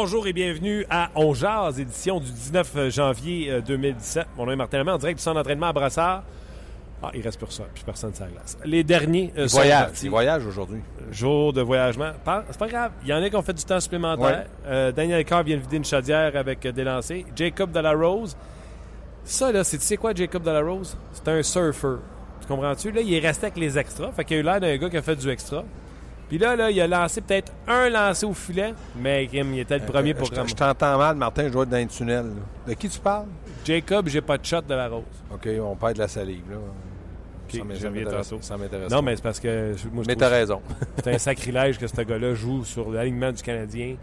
Bonjour et bienvenue à On Jazz, édition du 19 janvier 2017. Mon nom est Martin Lemay, en direct du centre d'entraînement à Brassard. Ah, il reste pour ça, puis personne sur la glace. Les derniers euh, sont voyage, partis. voyage aujourd'hui. Jour de voyagement. C'est pas grave. Il y en a qui ont fait du temps supplémentaire. Ouais. Euh, Daniel Carr vient de vider une chaudière avec euh, des lancers. Jacob Delarose. Ça, là, c'est, tu sais quoi, Jacob Delarose? C'est un surfer. Tu comprends-tu? Là, il est resté avec les extras. Fait qu'il a eu l'air d'un gars qui a fait du extra. Puis là, là, il a lancé peut-être un lancé au filet, mais Kim, il était le premier Euh, pour je, t'entends mal, Martin, je dois être dans le tunnel. là. De qui tu parles? Jacob, j'ai pas de shot de la rose. OK, on perd de la salive. Là. Ça m'intéresse-. Non, mais c'est parce que je- moi, Mais t'as raison. c'est un sacrilège que ce gars-là joue sur l'alignement du Canadien.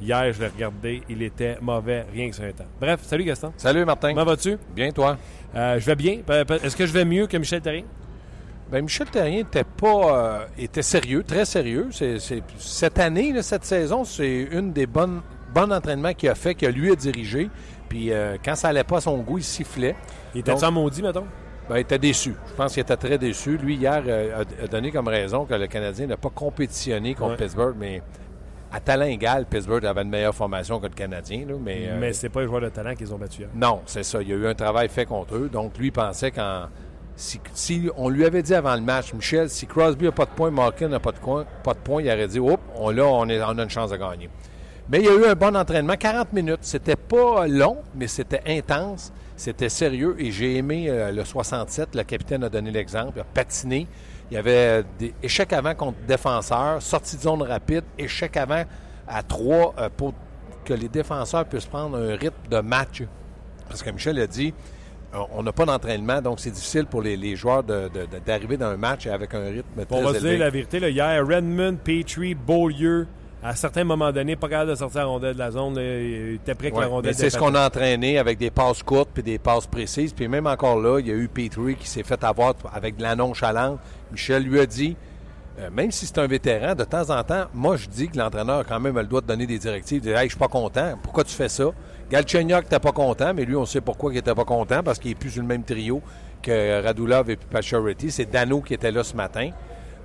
Hier, je l'ai regardé, il était mauvais, rien que sur un temps. Bref, salut Gaston. Salut, Martin. Comment vas-tu? Bien, toi? Euh, je vais bien. Est-ce que je vais mieux que Michel Terrien? Ben, Michel Terrien était pas euh, était sérieux, très sérieux. Cette année, là, cette saison, c'est une des bonnes bons entraînements qu'il a fait, que lui a dirigé. Puis euh, quand ça allait pas à son goût, il sifflait. Il était en maudit, mettons? Ben, il était déçu. Je pense qu'il était très déçu. Lui, hier, euh, a, donné comme raison que le Canadien n'a pas compétitionné contre Ouais. Pittsburgh, mais à talent égal, Pittsburgh avait une meilleure formation que le Canadien. là, mais, Mais c'est pas les joueurs de talent qu'ils ont battu hier. Non, c'est ça. Il y a eu un travail fait contre eux. Donc, lui, il pensait qu'en. Si, on lui avait dit avant le match, Michel, si Crosby n'a pas de points, Malkin n'a pas de, points, il aurait dit, Oups, on, a une chance de gagner. Mais il y a eu un bon entraînement, 40 minutes. C'était pas long, mais c'était intense, c'était sérieux. Et j'ai aimé euh, le 67. Le capitaine a donné l'exemple. Il a patiné. Il y avait des échecs avant contre défenseurs, sortie de zone rapide, échec avant à trois euh, pour que les défenseurs puissent prendre un rythme de match. Parce que Michel a dit, on n'a pas d'entraînement, donc c'est difficile pour les, les joueurs d'arriver dans un match avec un rythme très On va élevé. dire la vérité. Là, hier, Redmond, Petrie, Beaulieu, à certains moments donnés, pas capable de sortir la rondelle de la zone. là, il était prêt que Ouais, la rondelle c'est ce qu'on a entraîné avec des passes courtes puis des passes précises. Puis même encore là, il y a eu Petrie qui s'est fait avoir avec de la nonchalance. Michel lui a dit, euh, même si c'est un vétéran, de temps en temps, moi je dis que l'entraîneur a quand même le droit de donner des directives, de dire Hey, je suis pas content, pourquoi tu fais ça? Galchenyuk n'était pas content, mais lui, on sait pourquoi il n'était pas content, parce qu'il est plus sur le même trio que Radulov et Pacioretty. C'est Dano qui était là ce matin.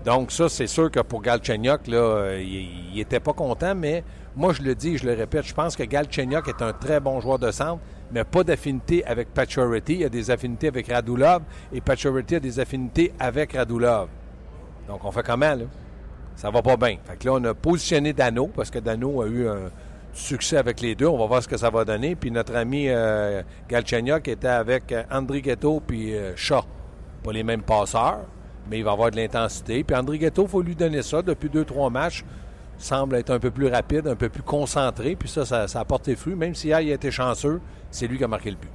Donc ça, c'est sûr que pour Galchenyuk, euh, il n'était pas content, mais moi, je le dis et je le répète, je pense que Galchenyuk est un très bon joueur de centre, mais pas d'affinité avec Pacioretty. Il a des affinités avec Radulov et Pacioretty a des affinités avec Radulov. Donc on fait comment, là? Ça va pas bien. Fait que là, on a positionné Dano, parce que Dano a eu un succès avec les deux. On va voir ce que ça va donner. Puis notre ami euh, Galchenyuk était avec euh, André Ghetto puis euh, Shaw. Pas les mêmes passeurs, mais il va avoir de l'intensité. Puis André Ghetto, il faut lui donner ça. Depuis deux, trois matchs, semble être un peu plus rapide, un peu plus concentré. Puis ça, ça, ça a porté fruit. Même si hier, il a été chanceux, c'est lui qui a marqué le but.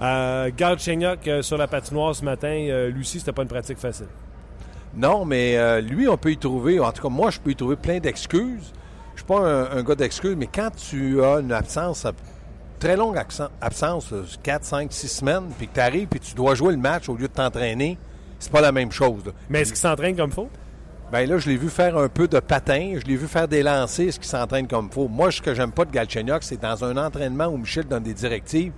Euh, Galchenyuk, euh, sur la patinoire ce matin, euh, Lucie, c'était pas une pratique facile. Non, mais euh, lui, on peut y trouver, en tout cas, moi, je peux y trouver plein d'excuses. Je suis pas un, un gars d'excuses, mais quand tu as une absence, très longue absence, 4, 5, 6 semaines, puis que tu arrives, puis tu dois jouer le match au lieu de t'entraîner, c'est pas la même chose. là. Mais est-ce qu'il s'entraîne comme faut? Ben là, je l'ai vu faire un peu de patin, je l'ai vu faire des lancers, ce qui s'entraîne comme faut. Moi, ce que j'aime pas de Galchenyuk, c'est dans un entraînement où Michel donne des directives,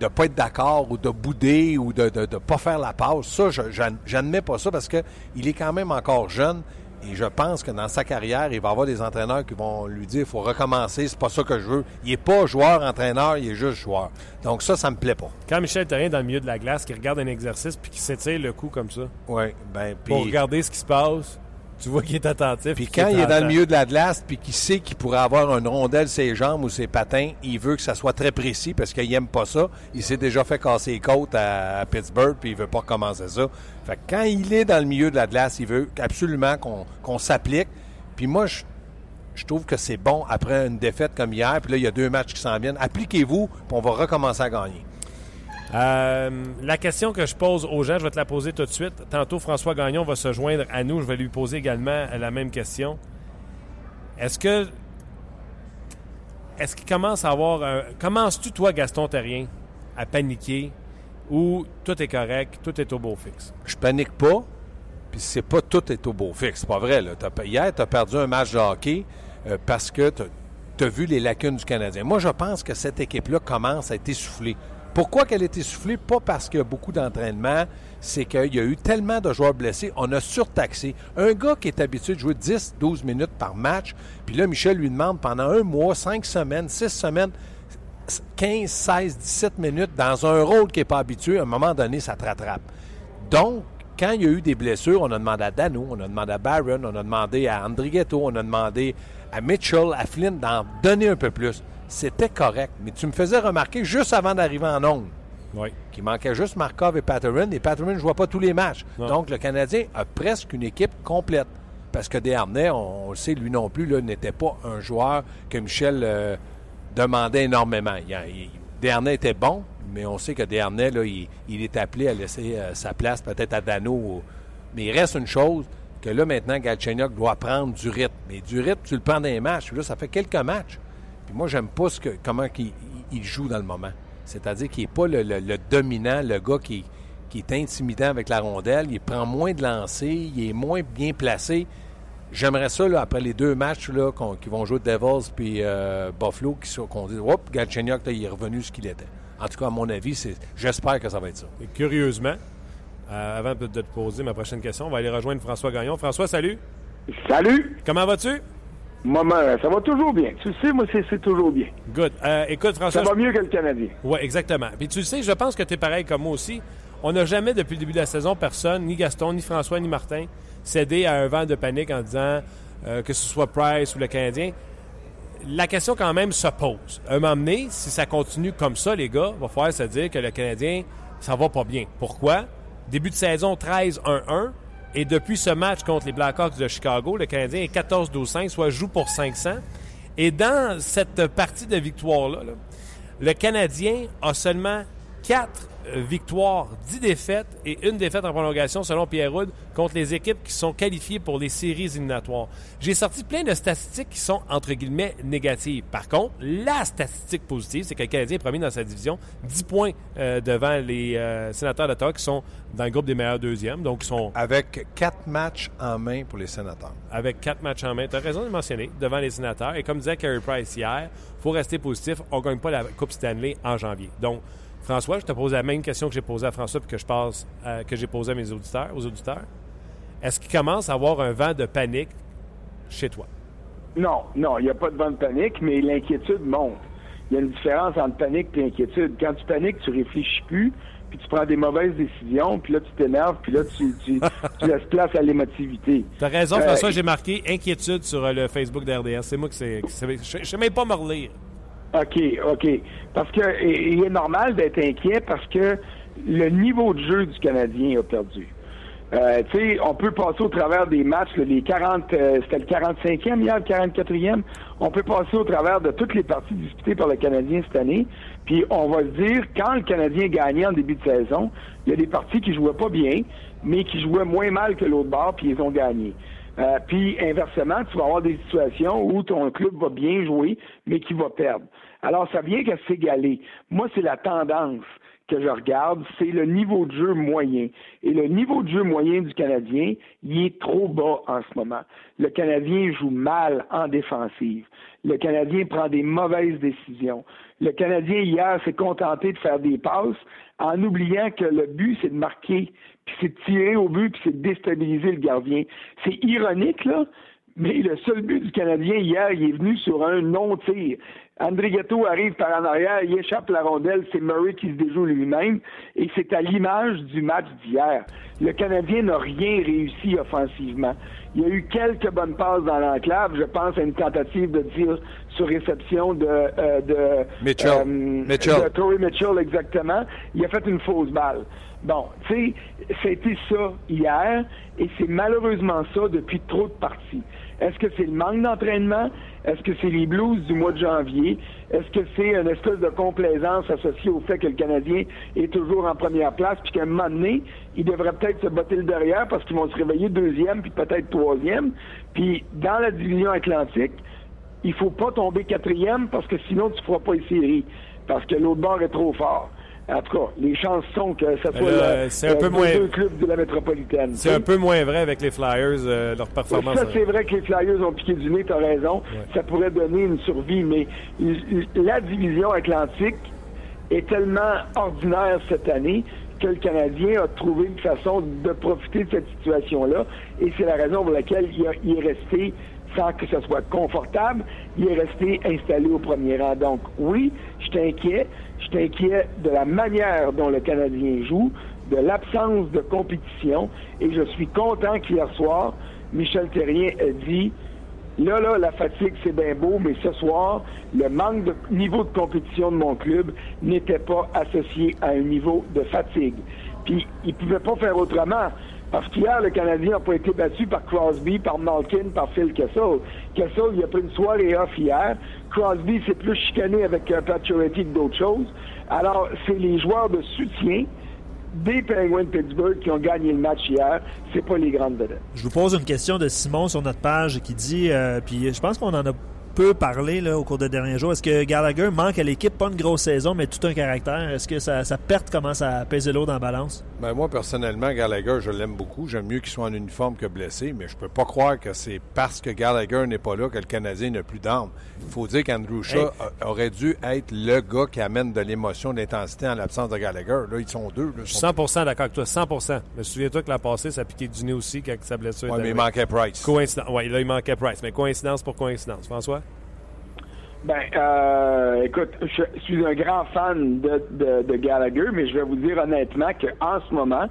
de pas être d'accord ou de bouder ou de ne pas faire la passe. Ça, je- j'ad- j'admets pas ça parce que il est quand même encore jeune Et je pense que dans sa carrière, il va avoir des entraîneurs qui vont lui dire il faut recommencer, c'est pas ça que je veux. Il n'est pas joueur-entraîneur, il est juste joueur. Donc ça, ça me plaît pas. Quand Michel Therrien dans le milieu de la glace, qui regarde un exercice puis qui s'étire le cou comme ça, Oui, ben, puis. pour regarder ce qui se passe, tu vois qu'il est attentif. Puis quand il est dans le milieu de la glace, puis qu'il sait qu'il pourrait avoir une rondelle ses jambes ou ses patins, il veut que ça soit très précis parce qu'il aime pas ça. Il s'est déjà fait casser les côtes à, Pittsburgh, puis il veut pas recommencer ça. Fait que quand il est dans le milieu de la glace, il veut absolument qu'on qu'on s'applique. Puis moi, je, je trouve que c'est bon après une défaite comme hier, puis là, il y a deux matchs qui s'en viennent. Appliquez-vous, puis on va recommencer à gagner. Euh, la question que je pose aux gens, je vais te la poser tout de suite. Tantôt, François Gagnon va se joindre à nous. Je vais lui poser également la même question. Est-ce que. Est-ce qu'il commence à avoir. Commences-tu, toi, Gaston Terrien, à paniquer ou tout est correct, tout est au beau fixe? je panique pas, puis c'est pas tout est au beau fixe. C'est pas vrai. Là. Hier, tu as perdu un match de hockey euh, parce que tu as vu les lacunes du Canadien. Moi, je pense que cette équipe-là commence à être essoufflée. Pourquoi qu'elle est essoufflée? Pas parce qu'il y a beaucoup d'entraînement, c'est qu'il y a eu tellement de joueurs blessés, on a surtaxé. Un gars qui est habitué de jouer 10-12 minutes par match, puis là, Michel lui demande pendant un mois, cinq semaines, six semaines, 15, 16, 17 minutes dans un rôle qui n'est pas habitué, à un moment donné, ça te rattrape. Donc, quand il y a eu des blessures, on a demandé à Dano, on a demandé à Barron, on a demandé à Andrighetto, on a demandé à Mitchell, à Flynn d'en donner un peu plus. C'était correct. Mais tu me faisais remarquer juste avant d'arriver en ongle Oui. qu'il manquait juste Markov et Patterson, et Patterson ne jouait pas tous les matchs. Non. Donc, le Canadien a presque une équipe complète. Parce que Desharnais, on, on le sait, lui non plus, n'était pas un joueur que Michel euh, demandait énormément. Il, il- Desharnais était bon, mais on sait que Desharnais, là, il, il est appelé à laisser euh, sa place peut-être à Dano. Mais il reste une chose, que là, maintenant, Galchenyuk doit prendre du rythme. Mais du rythme, tu le prends dans les matchs. Là, ça fait quelques matchs. Puis moi, j'aime pas ce que, comment il, il- il joue dans le moment. C'est-à-dire qu'il n'est pas le, le- le dominant, le gars qui, qui est intimidant avec la rondelle. Il prend moins de lancers, il est moins bien placé. J'aimerais ça, là, après les deux matchs là, qu'on- qui vont jouer Devils puis euh, Buffalo, qui qu'on dise, hop, Galchenyuk, là, il est revenu ce qu'il était. En tout cas, à mon avis, c'est, j'espère que ça va être ça. Et curieusement, euh, avant de te poser ma prochaine question, on va aller rejoindre François Gagnon. François, salut. Salut! Comment vas-tu? Maman, ça va toujours bien. Tu sais, moi, c'est toujours bien. Good. Euh, écoute, François. Ça va mieux que le Canadien. Oui, exactement. Puis tu le sais, je pense que tu es pareil comme moi aussi. On n'a jamais, depuis le début de la saison, personne, ni Gaston, ni François, ni Martin, cédé à un vent de panique en disant euh, que ce soit Price ou le Canadien. La question, quand même, se pose. Un moment donné, si ça continue comme ça, les gars, va falloir se dire que le Canadien, ça va pas bien. Pourquoi? Début de saison 13-1-1. Et depuis ce match contre les Blackhawks de Chicago, le Canadien est 14-12-5, soit joue pour 500. Et dans cette partie de victoire-là, là, le Canadien a seulement 4 victoires, 10 défaites et une défaite en prolongation selon Pierre Houd contre les équipes qui sont qualifiées pour les séries éliminatoires. J'ai sorti plein de statistiques qui sont entre guillemets négatives. Par contre, la statistique positive, c'est que le Canadien est premier dans sa division, 10 points euh, devant les euh, sénateurs d'Ottawa qui sont dans le groupe des meilleurs deuxièmes, donc ils sont Avec quatre matchs en main pour les sénateurs. avec quatre matchs en main. Tu as raison de le mentionner, devant les sénateurs. Et comme disait Carey Price hier, faut rester positif. On ne gagne pas la Coupe Stanley en janvier. Donc, François, je te pose la même question que j'ai posée à François puis que je passe, euh, que j'ai posée à mes auditeurs, aux auditeurs. Est-ce qu'il commence à avoir un vent de panique chez toi? Non, non, il n'y a pas de bonne panique, mais l'inquiétude monte. Il y a une différence entre panique et inquiétude. Quand tu paniques, tu réfléchis plus, puis tu prends des mauvaises décisions, puis là, tu t'énerves, puis là, tu, tu, tu laisses place à l'émotivité. Tu as raison, Euh, François, j'ai marqué inquiétude sur euh, le Facebook d'RDS. C'est moi qui c'est- Je ne sais même pas me relire. OK, OK. Parce que il est normal d'être inquiet parce que le niveau de jeu du Canadien a perdu. Euh, tu sais, on peut passer au travers des matchs, là, les 40, euh, c'était le 45e hier, le 44e. On peut passer au travers de toutes les parties disputées par le Canadien cette année. Puis on va se dire, quand le Canadien gagnait en début de saison, il y a des parties qui jouaient pas bien, mais qui jouaient moins mal que l'autre bord, puis ils ont gagné. Euh, puis inversement, tu vas avoir des situations où ton club va bien jouer, mais qui va perdre. Alors, ça vient qu'à s'égaler. Moi, c'est la tendance que je regarde, c'est le niveau de jeu moyen. Et le niveau de jeu moyen du Canadien, il est trop bas en ce moment. Le Canadien joue mal en défensive. Le Canadien prend des mauvaises décisions. Le Canadien, hier, s'est contenté de faire des passes en oubliant que le but, c'est de marquer, puis c'est de tirer au but, puis c'est de déstabiliser le gardien. C'est ironique, là, mais le seul but du Canadien hier, il est venu sur un non-tir. André Gatto arrive par en arrière, il échappe la rondelle, c'est Murray qui se déjoue lui-même, et c'est à l'image du match d'hier. Le Canadien n'a rien réussi offensivement. Il y a eu quelques bonnes passes dans l'enclave. Je pense à une tentative de tir sur réception de, euh, de, Mitchell. euh, Mitchell. de Torrey Mitchell, exactement. Il a fait une fausse balle. Bon, tu sais, c'était ça hier, et c'est malheureusement ça depuis trop de parties. Est-ce que c'est le manque d'entraînement? Est-ce que c'est les blues du mois de janvier? Est-ce que c'est une espèce de complaisance associée au fait que le Canadien est toujours en première place, puis qu'à un moment donné, il devrait peut-être se botter le derrière parce qu'ils vont se réveiller deuxième, puis peut-être troisième. Puis dans la division atlantique, il faut pas tomber quatrième parce que sinon tu feras pas les séries. Parce que l'autre bord est trop fort. En tout cas, les chances sont que ça soit c'est un peu les moins- deux clubs de la métropolitaine. C'est un peu moins vrai avec les Flyers, euh, leur performance. Ça, c'est vrai que les Flyers ont piqué du nez, tu as raison. Ça pourrait donner une survie, mais la division atlantique est tellement ordinaire cette année que le Canadien a trouvé une façon de profiter de cette situation-là. Et c'est la raison pour laquelle il, a- il est resté sans que ce soit confortable, il est resté installé au premier rang. Donc oui, je inquiet. Je inquiet de la manière dont le Canadien joue, de l'absence de compétition. Et je suis content qu'hier soir, Michel Terrien a dit Là, là, la fatigue, c'est bien beau, mais ce soir, le manque de niveau de compétition de mon club n'était pas associé à un niveau de fatigue. Puis, il ne pouvait pas faire autrement. Parce le Canadien n'a pas été battu par Crosby, par Malkin, par Phil Kessel. Kessel, il a pris une soirée off hier. Crosby s'est plus chicané avec euh, Pacioretty que d'autres choses. Alors, c'est les joueurs de soutien des Penguins de Pittsburgh qui ont gagné le match hier. C'est pas les grandes vedettes. Je vous pose une question de Simon sur notre page qui dit, euh, puis je pense qu'on en a peu parlé là, au cours des derniers jours. Est-ce que Gallagher manque à l'équipe, pas une grosse saison, mais tout un caractère? Est-ce que sa, sa perte commence à peser l'eau dans la balance? Ben moi, personnellement, Gallagher, je l'aime beaucoup. J'aime mieux qu'il soit en uniforme que blessé, mais je peux pas croire que c'est parce que Gallagher n'est pas là que le Canadien n'a plus d'armes. Il faut dire qu'Andrew Shaw a- aurait dû être le gars qui amène de l'émotion, de l'intensité en l'absence de Gallagher. Là, ils sont deux. Là, Ils sont- 100 d'accord avec toi, 100% Mais souviens-toi que la passée, ça a piqué du nez aussi quand sa blessure est mais il manquait Price. Coïncidence. Oui, là, il manquait Price. Mais coïncidence pour coïncidence. François? Ben, euh, écoute, je suis un grand fan de, de, de Gallagher, mais je vais vous dire honnêtement qu'en ce moment,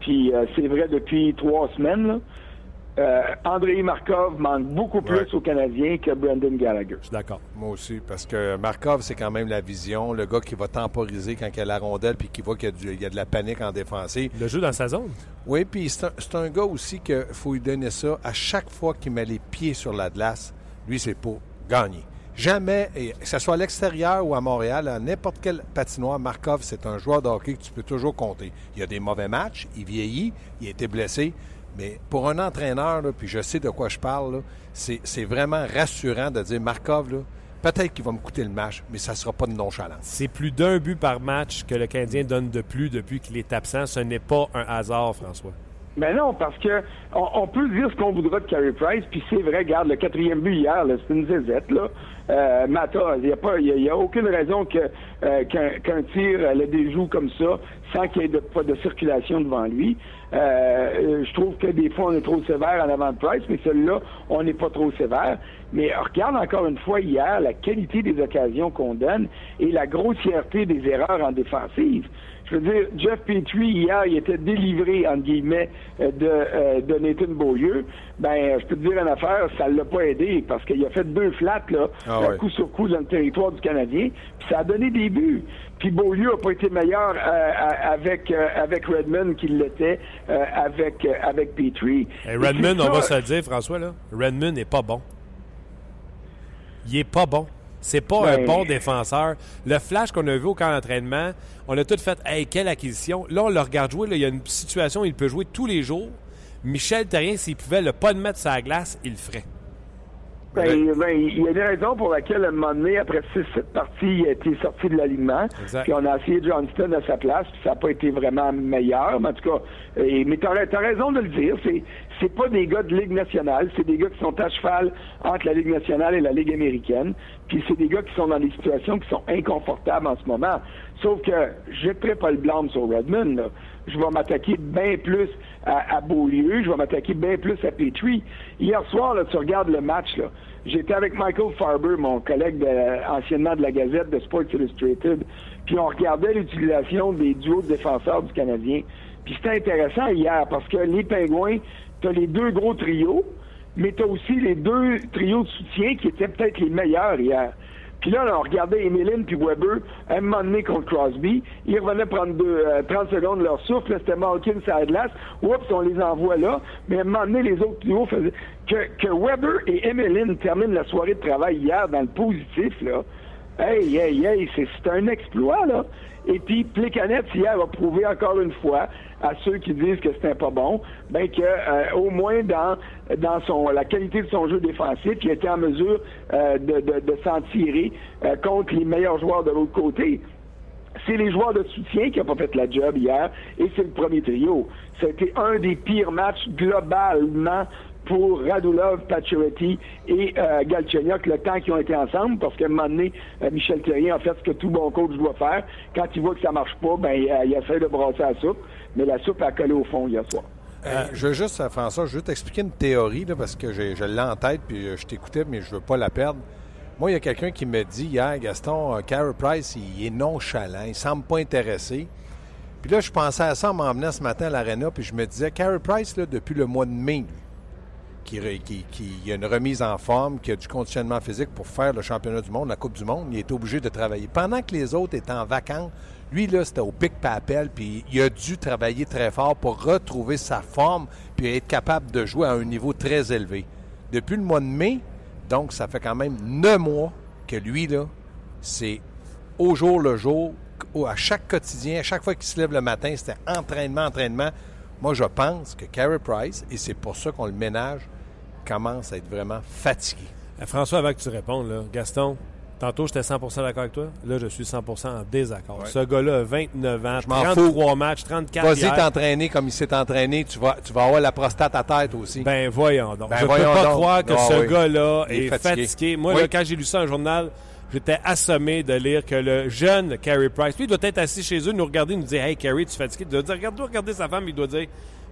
puis euh, c'est vrai depuis trois semaines, là, euh, Andrei Markov manque beaucoup plus Ouais. aux Canadiens que Brendan Gallagher. Je suis d'accord. Moi aussi, parce que Markov, c'est quand même la vision, le gars qui va temporiser quand il y a la rondelle puis qui voit qu'il y a, y de la panique en défensive. Le jeu dans sa zone. Oui, puis c'est un, c'est un gars aussi qu'il faut lui donner ça. À chaque fois qu'il met les pieds sur la glace, lui, c'est pour gagner. Jamais, et que ce soit à l'extérieur ou à Montréal, à n'importe quel patinoire, Markov, c'est un joueur de hockey que tu peux toujours compter. Il y a des mauvais matchs, il vieillit, il a été blessé, mais pour un entraîneur, là, puis je sais de quoi je parle, c'est vraiment rassurant de dire Markov, là, peut-être qu'il va me coûter le match, mais ça ne sera pas de nonchalance. C'est plus d'un but par match que le Canadien donne de plus depuis qu'il est absent. Ce n'est pas un hasard, François. Ben non, parce que on, on peut dire ce qu'on voudra de Carey Price, puis c'est vrai, regarde, le quatrième but hier, c'est une zézette, là. Euh, Mata, il n'y a, pas- il y a- aucune raison euh, qu'un qu'un tir euh, le déjoue comme ça, sans qu'il y ait de, pas de circulation devant lui. Euh, euh, je trouve que des fois, on est trop sévère en avant de Price, mais celui-là, on n'est pas trop sévère. Mais regarde encore une fois hier la qualité des occasions qu'on donne et la grossièreté des erreurs en défensive. Je veux dire, Jeff Petrie, hier, il était délivré, entre guillemets, euh, de, euh, de Nathan Beaulieu. Ben, je peux te dire une affaire, ça l'a pas aidé, parce qu'il a fait deux flats, là, Ah euh, ouais. coup sur coup dans le territoire du Canadien, puis ça a donné des buts. Puis Beaulieu a pas été meilleur euh, avec, euh, avec Redmond qu'il l'était avec, avec Petrie. Hey, Redmond, on va se le dire, François, là. Redmond n'est pas bon. Il est pas bon. C'est pas un Ben- bon défenseur. Le flash qu'on a vu au camp d'entraînement, on a tout fait, hey, quelle acquisition. Là, on le regarde jouer. là, il y a une situation où il peut jouer tous les jours. Michel Terrien, s'il pouvait le pas le mettre sur la glace, il le ferait. Ben, ben, il y a une raison pour laquelle, à un moment donné, après 6-7 parties, il a été sorti de l'alignement. Puis on a essayé Johnston à sa place, puis ça n'a pas été vraiment meilleur. Mais en tout cas, et, mais tu as, raison de le dire. C'est, c'est pas des gars de Ligue nationale, c'est des gars qui sont à cheval entre la Ligue nationale et la Ligue américaine. Puis c'est des gars qui sont dans des situations qui sont inconfortables en ce moment. Sauf que je ne pas le blâme sur Redmond. Là. Je vais m'attaquer bien plus à, Beaulieu, je vais m'attaquer bien plus à Petrie. Hier soir, là, tu regardes le match, là. J'étais avec Michael Farber, mon collègue anciennement de la Gazette de Sports Illustrated, puis on regardait l'utilisation des duos de défenseurs du Canadien. Puis c'était intéressant hier parce que les Pingouins, tu as les deux gros trios, mais tu as aussi les deux trios de soutien qui étaient peut-être les meilleurs hier. Puis là, on regardait Emeline puis Weber un moment donné contre Crosby. Ils revenaient prendre deux, 30 secondes de leur souffle. C'était Malkin sur la. Oups, on les envoie là. Mais à un moment donné, les autres trios faisaient... Que, que Weber et Emeline terminent la soirée de travail hier dans le positif, là. Hey, hey, hey, c'est un exploit, là. Et puis, Plécanet, hier, a prouvé encore une fois à ceux qui disent que c'était pas bon, ben que euh, au moins dans dans son la qualité de son jeu défensif, il était en mesure euh, de, de, de s'en tirer euh, contre les meilleurs joueurs de l'autre côté. C'est les joueurs de soutien qui n'ont pas fait la job hier, et c'est le premier trio. C'était un des pires matchs globalement pour Radulov, Pacioretty et euh, le temps qu'ils ont été ensemble, parce qu'à un moment donné, euh, Michel Terrien a fait ce que tout bon coach doit faire. Quand il voit que ça marche pas, ben euh, il essaie de brasser la soupe, mais la soupe a collé au fond hier soir. Euh, je veux juste, François, je veux t'expliquer une théorie, là, parce que je l'ai en tête, puis je t'écoutais, mais je veux pas la perdre. Moi, il y a quelqu'un qui me dit hier, Gaston, Carey Price, il est nonchalant, il semble pas intéressé. Puis là, je pensais à ça en m'en venant ce matin à l'aréna, puis je me disais, Carey Price, là, depuis le mois de mai, qui, qui, qui, a une remise en forme, qui a du conditionnement physique pour faire le championnat du monde, la Coupe du monde, il est obligé de travailler. Pendant que les autres étaient en vacances, lui, là, c'était au pic papel, puis il a dû travailler très fort pour retrouver sa forme, puis être capable de jouer à un niveau très élevé. Depuis le mois de mai, donc ça fait quand même neuf mois que lui, là, c'est au jour le jour, à chaque quotidien, à chaque fois qu'il se lève le matin, c'était entraînement, entraînement. Moi, je pense que Carey Price, et c'est pour ça qu'on le ménage, commence à être vraiment fatigué. Euh, François, avant que tu répondes, là, Gaston, tantôt j'étais 100% d'accord avec toi. Là, je suis 100% en désaccord. Ouais. Ce gars-là a 29 ans, Je m'en 33 matchs, 34 Vas-y t'entraîner comme il s'est entraîné, tu vas, tu vas avoir la prostate à tête aussi. Ben voyons donc. Ben, je voyons peux pas donc. croire que Ah ce oui. gars-là est est, fatigué. fatigué. Moi, Oui. là, quand j'ai lu ça dans le journal, j'étais assommé de lire que le jeune Carey Price, lui, il doit être assis chez eux, nous regarder, nous dire Hey Carey, tu es fatigué. Il doit dire Regarde-toi, regarder sa femme, il doit dire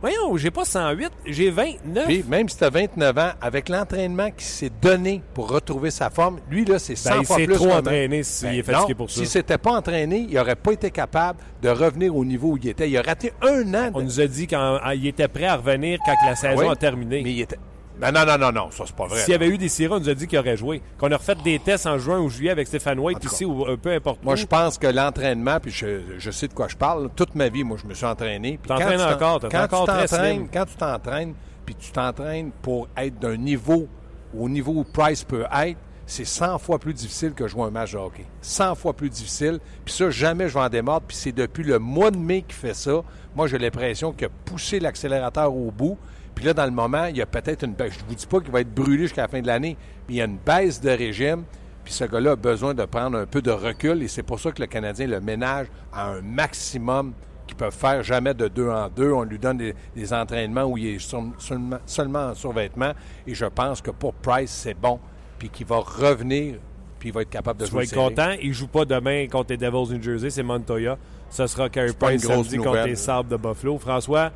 Voyons, j'ai pas 108, j'ai 29. Puis, même si tu as 29 ans, avec l'entraînement qui s'est donné pour retrouver sa forme, lui, là, c'est 100 Ben, il fois s'est plus trop entraîné s'il Ben est fatigué non, pour ça. S'il s'était pas entraîné, il n'aurait pas été capable de revenir au niveau où il était. Il a raté un an. On de- nous a dit qu'il était prêt à revenir quand la saison Oui, a terminé. Mais il était. Ben non, non, non, non, ça, c'est pas vrai. S'il y avait eu des sirop, on nous a dit qu'il aurait joué. Qu'on a refait des tests en juin ou juillet avec Stéphane White ici, ou euh, peu importe Moi, je pense que l'entraînement, puis je, je sais de quoi je parle, toute ma vie, moi, je me suis entraîné. Puis T'entraînes encore, t'es quand encore tu très. Quand tu t'entraînes, puis tu t'entraînes pour être d'un niveau, au niveau où Price peut être, c'est 100 fois plus difficile que jouer un match de hockey. 100 fois plus difficile. Puis ça, jamais je vais en démordre. Puis c'est depuis le mois de mai qu'il fait ça. Moi, j'ai l'impression qu'il a poussé l'accélérateur au bout. Puis là, dans le moment, il y a peut-être une baisse. Je vous dis pas qu'il va être brûlé jusqu'à la fin de l'année, mais il y a une baisse de régime. Puis ce gars-là a besoin de prendre un peu de recul. Et c'est pour ça que le Canadien le ménage à un maximum qu'ils peuvent faire jamais de deux en deux. On lui donne des, des entraînements où il est sur- seulement, seulement en survêtement. Et je pense que pour Price, c'est bon. Puis qu'il va revenir, puis il va être capable de Tu jouer vas être content. Il joue pas demain contre les Devils New Jersey, c'est Montoya. Ce sera Carey Price samedi contre les Sabres de Buffalo. François,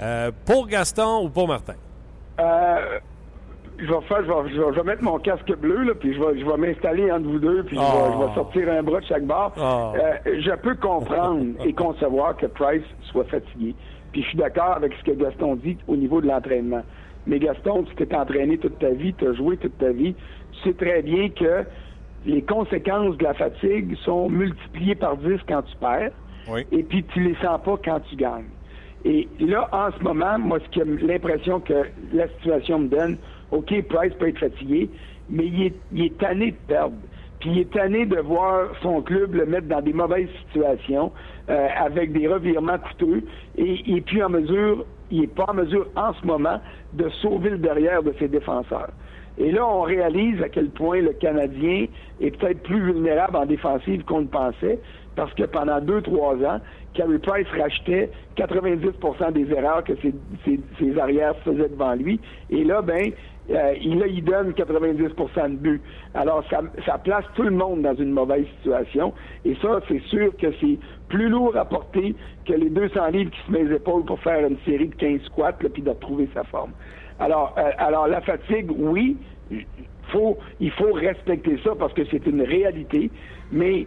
euh, pour Gaston ou pour Martin? Euh, je vais faire, je vais, je vais- je vais mettre mon casque bleu, là, puis je vais, je vais m'installer entre vous deux, puis je, vais, je vais sortir un bras de chaque barre. Oh. Euh, je peux comprendre et concevoir que Price soit fatigué. Puis je suis d'accord avec ce que Gaston dit au niveau de l'entraînement. Mais Gaston, tu t'es entraîné toute ta vie, tu as joué toute ta vie. Tu sais très bien que les conséquences de la fatigue sont multipliées par 10 quand tu perds. Oui. Et puis tu les sens pas quand tu gagnes. Et là, en ce moment, moi, ce que l'impression que la situation me donne, OK, Price peut être fatigué, mais il est, il est tanné de perdre. Puis il est tanné de voir son club le mettre dans des mauvaises situations, euh, avec des revirements coûteux, et est plus en mesure, il est pas en mesure en ce moment de sauver le derrière de ses défenseurs. Et là, on réalise à quel point le Canadien est peut-être plus vulnérable en défensive qu'on ne pensait, parce que pendant deux, trois ans, Carey Price rachetait 90% des erreurs que ses, ses, ses arrières faisaient devant lui. Et là, ben, euh, il, là, il donne 90% de but. Alors, ça, ça, place tout le monde dans une mauvaise situation. Et ça, c'est sûr que c'est plus lourd à porter que les 200 livres qui se met les épaules pour faire une série de 15 squats, puis de retrouver sa forme. Alors, euh, alors la fatigue, oui, faut, il faut respecter ça parce que c'est une réalité, mais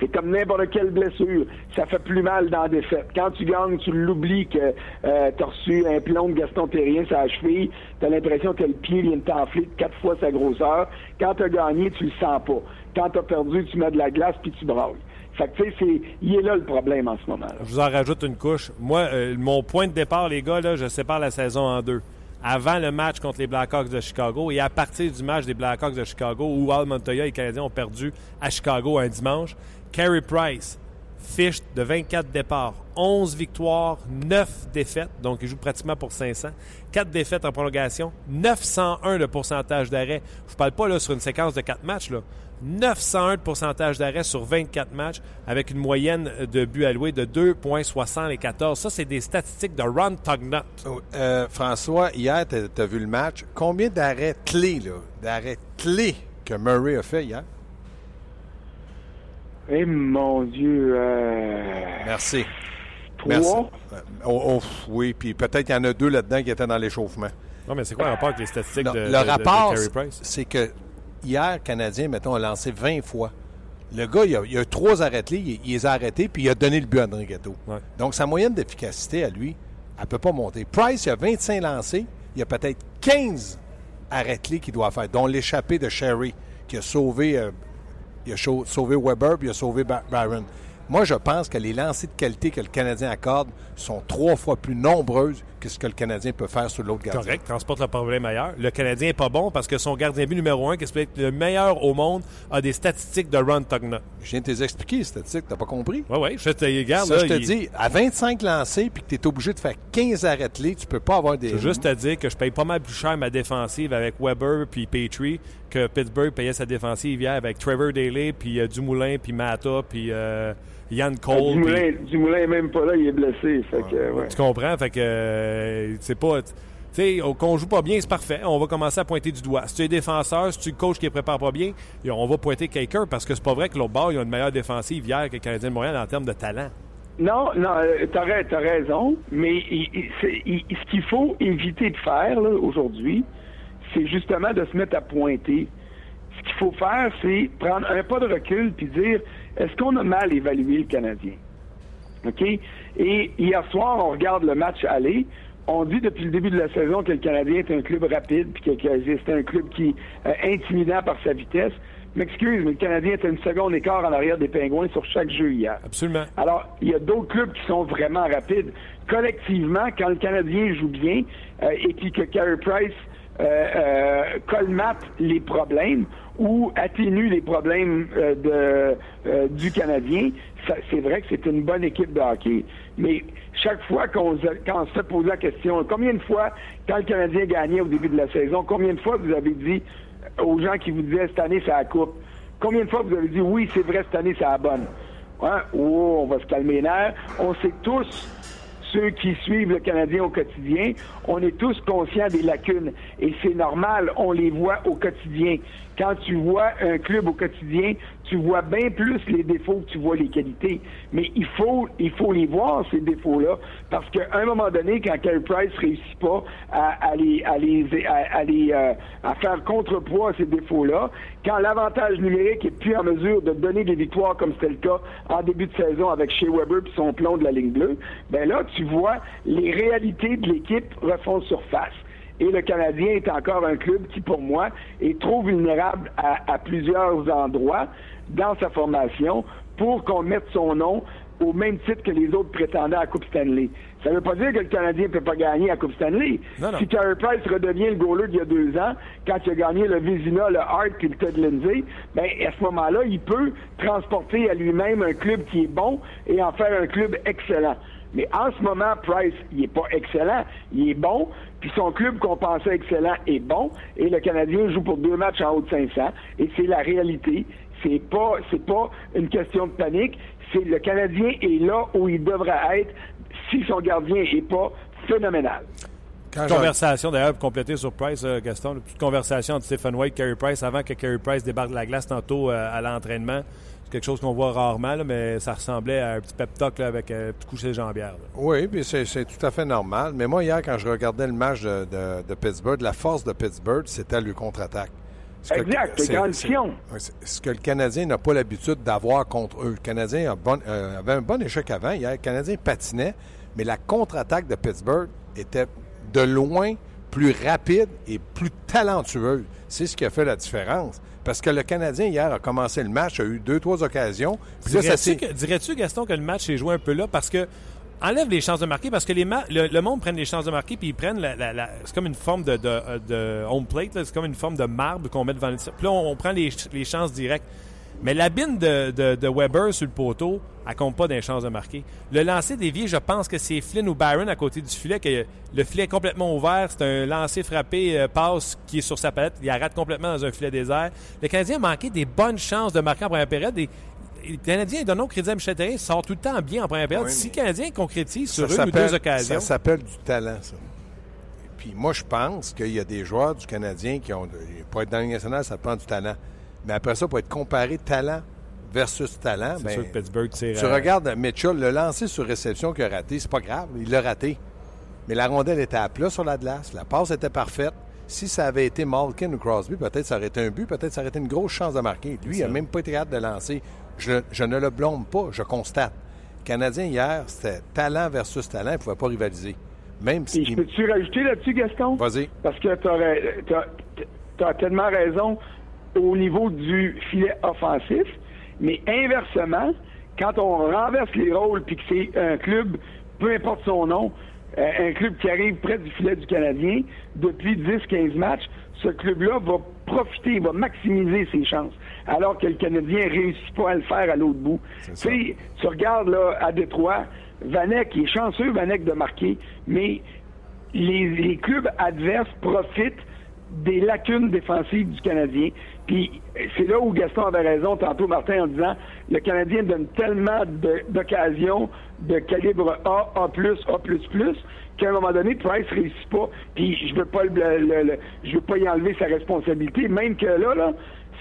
c'est comme n'importe quelle blessure. Ça fait plus mal dans la défaite. Quand tu gagnes, tu l'oublies que euh, tu reçu un plomb de Gaston Terrien sur la cheville. Tu as l'impression que le pied vient de t'enfler quatre fois sa grosseur. Quand tu as gagné, tu le sens pas. Quand tu as perdu, tu mets de la glace puis tu brailles. Fait que, tu sais, il est là le problème en ce moment. -là. Je vous en rajoute une couche. Moi, euh, mon point de départ, les gars, là, je sépare la saison en deux. Avant le match contre les Blackhawks de Chicago. Et à partir du match des Blackhawks de Chicago où Al Montoya et les Canadiens ont perdu à Chicago un dimanche, Carey Price, fiche de 24 départs, 11 victoires, 9 défaites, donc il joue pratiquement pour 500. 4 défaites en prolongation, 901 de pourcentage d'arrêt. Je ne parle pas là, sur une séquence de 4 matchs. Là. 901 de pourcentage d'arrêt sur 24 matchs avec une moyenne de buts alloués de 2,74. Ça, c'est des statistiques de Ron Tugnut. Euh, François, hier, tu as vu le match. Combien d'arrêts clés, d'arrêts clés que Murray a fait hier? Eh mon Dieu. Euh... Merci. Trois? Merci. Oh, oh, oui, puis peut-être qu'il y en a deux là-dedans qui étaient dans l'échauffement. Non, mais c'est quoi le rapport avec les statistiques Non, de, le de- rapport, de Carey Price? c'est que hier, Canadien, mettons, a lancé 20 fois. Le gars, il a, il a eu trois arrêtés, il, il les a arrêtés, puis il a donné le but à André. Ouais. Donc, sa moyenne d'efficacité à lui, elle ne peut pas monter. Price, il a 25 lancés, il y a peut-être 15 arrêtés qu'il doit faire, dont l'échappée de Sherry, qui a sauvé, euh, il a sauvé Weber, puis il a sauvé Barron. Moi, je pense que les lancers de qualité que le Canadien accorde sont trois fois plus nombreuses que ce que le Canadien peut faire sur l'autre gardien. Correct, transporte le problème ailleurs. Le Canadien n'est pas bon parce que son gardien but numéro un, qui est supposé être le meilleur au monde, a des statistiques de Ron Tugnut. Je viens de t'expliquer les statistiques, t'as pas compris? Oui, oui, je te regarde. Ça, là, je te il- dis, à 25 lancés, puis que tu es obligé de faire 15 arrêts-clés, tu peux pas avoir des. Je veux juste te dire que je paye pas mal plus cher ma défensive avec Weber puis Petrie que Pittsburgh payait sa défensive hier avec Trevor Daley puis euh, Dumoulin puis Mata puis euh, Yann Ah, Cole. Dumoulin, puis- Dumoulin est même pas là, il est blessé. Fait que, ouais. Tu comprends? Fait que euh, c'est pas. Tu sais, qu'on joue pas bien, c'est parfait. On va commencer à pointer du doigt. Si tu es défenseur, si tu es coach qui ne prépare pas bien, on va pointer quelqu'un parce que c'est pas vrai que l'autre bord, il a une meilleure défensive hier que le Canadien de Montréal en termes de talent. Non, non, euh, t'as, ra- t'as raison, mais il- il- c'est- il- ce qu'il faut éviter de faire là, aujourd'hui, c'est justement de se mettre à pointer. Ce qu'il faut faire, c'est prendre un pas de recul puis dire est-ce qu'on a mal évalué le Canadien? OK? Et hier soir, on regarde le match aller. On dit depuis le début de la saison que le Canadien est un club rapide puis que, c'est un club qui est intimidant par sa vitesse. M'excuse, mais le Canadien est une seconde écart en arrière des Pingouins sur chaque jeu hier. Absolument. Alors, il y a d'autres clubs qui sont vraiment rapides. Collectivement, quand le Canadien joue bien euh, et puis que Carey Price euh, euh, colmate les problèmes ou atténue les problèmes euh, de, euh, du Canadien, c'est vrai que c'est une bonne équipe de hockey. Mais chaque fois qu'on se- quand on se fait poser la question, combien de fois, quand le Canadien gagnait au début de la saison, combien de fois vous avez dit aux gens qui vous disaient cette année, c'est la coupe? Combien de fois vous avez dit oui, c'est vrai, cette année, c'est la bonne? Ouais, oh, on va se calmer les. On sait tous, ceux qui suivent le Canadien au quotidien, on est tous conscients des lacunes. Et c'est normal, on les voit au quotidien. Quand tu vois un club au quotidien, tu vois bien plus les défauts que tu vois les qualités. Mais il faut, il faut les voir, ces défauts-là, parce qu'à un moment donné, quand Carey Price réussit pas à, à les, à, les, à, les, euh, faire contrepoids à ces défauts-là, quand l'avantage numérique est plus en mesure de donner des victoires comme c'était le cas en début de saison avec Shea Weber puis son plomb de la ligne bleue, ben là, tu vois les réalités de l'équipe refont surface. Et le Canadien est encore un club qui, pour moi, est trop vulnérable à, à plusieurs endroits dans sa formation pour qu'on mette son nom au même titre que les autres prétendants à Coupe Stanley. Ça ne veut pas dire que le Canadien ne peut pas gagner à la Coupe Stanley. Non, non. Si Carey Price redevient le goaler d'il y a deux ans, quand il a gagné le Vizina, le Hart puis le Ted Lindsay, ben, à ce moment-là, il peut transporter à lui-même un club qui est bon et en faire un club excellent. Mais en ce moment, Price, il n'est pas excellent, il est bon, puis son club qu'on pensait excellent est bon, et le Canadien joue pour deux matchs en haut de 500, et c'est la réalité. C'est pas, c'est pas une question de panique. C'est le Canadien est là où il devrait être si son gardien est pas phénoménal. Quand conversation d'ailleurs pour compléter sur Price, euh, Gaston, une petite conversation entre Stephen White et Carey Price avant que Carey Price débarque de la glace tantôt euh, à l'entraînement. C'est quelque chose qu'on voit rarement, là, mais ça ressemblait à un petit pep talk là, avec un petit coup de jambière. là. Oui, puis c'est tout à fait normal. Mais moi, hier, quand je regardais le match de, de- de Pittsburgh, la force de Pittsburgh, c'était le contre-attaque. Ce Exact, c'est Ce que le Canadien n'a pas l'habitude d'avoir contre eux. Le Canadien a bon- euh, avait un bon échec avant. Hier, le Canadien patinait, mais la contre-attaque de Pittsburgh était de loin plus rapide et plus talentueuse. C'est ce qui a fait la différence. Parce que le Canadien, hier, a commencé le match, a eu deux, trois occasions. Puis là, ça Dirais-tu, dirais-tu, Gaston, que le match s'est joué un peu là? Parce que enlève les chances de marquer parce que les ma- le, le monde prenne les chances de marquer puis ils prennent la, la- la- c'est comme une forme de, de, de home plate, là, c'est comme une forme de marbre qu'on met devant le Puis là, on, on prend les, les chances directes. Mais la bine de, de, de Weber sur le poteau, elle compte pas des chances de marquer. Le lancer dévié, je pense que c'est Flynn ou Byron à côté du filet, que le filet est complètement ouvert. C'est un lancer frappé, euh, passe qui est sur sa palette. Il arrête complètement dans un filet désert. Le Canadien a manqué des bonnes chances de marquer en première période. Et, et le Canadien, donnons crédit à Michel Therrien, sort tout le temps bien en première période. Oui, si le Canadien concrétise sur une ou deux occasions, Ça s'appelle du talent, ça. Puis moi, je pense qu'il y a des joueurs du Canadien qui ont. Pour être dans la Ligue nationale, ça prend du talent. Mais après ça, pour être comparé talent versus talent, ben, sûr que Pittsburgh tire. tu regardes Mitchell, le lancer sur réception qu'il a raté, c'est pas grave, il l'a raté. Mais la rondelle était à plat sur la glace, la passe était parfaite. Si ça avait été Malkin ou Crosby, peut-être ça aurait été un but, peut-être ça aurait été une grosse chance de marquer. Lui, il n'a même pas été capable de lancer. Je, je ne le blâme pas, je constate. Le Canadien, hier, c'était talent versus talent, il ne pouvait pas rivaliser. Même Et je si. peux-tu rajouter là-dessus, Gaston? Vas-y. Parce que tu as, tellement raison au niveau du filet offensif, mais inversement, quand on renverse les rôles puis que c'est un club, peu importe son nom, euh, un club qui arrive près du filet du Canadien, depuis 10-15 matchs, ce club-là va profiter, va maximiser ses chances, alors que le Canadien réussit pas à le faire à l'autre bout. Tu tu regardes là, à Détroit, Vanek, est chanceux, Vanek, de marquer, mais les, les clubs adverses profitent des lacunes défensives du Canadien. Puis c'est là où Gaston avait raison tantôt, Martin, en disant le Canadien donne tellement d'occasions de calibre A, A+, A++, qu'à un moment donné, Price réussit pas. Puis je veux pas le, le- le- je veux pas y enlever sa responsabilité, même que là, là,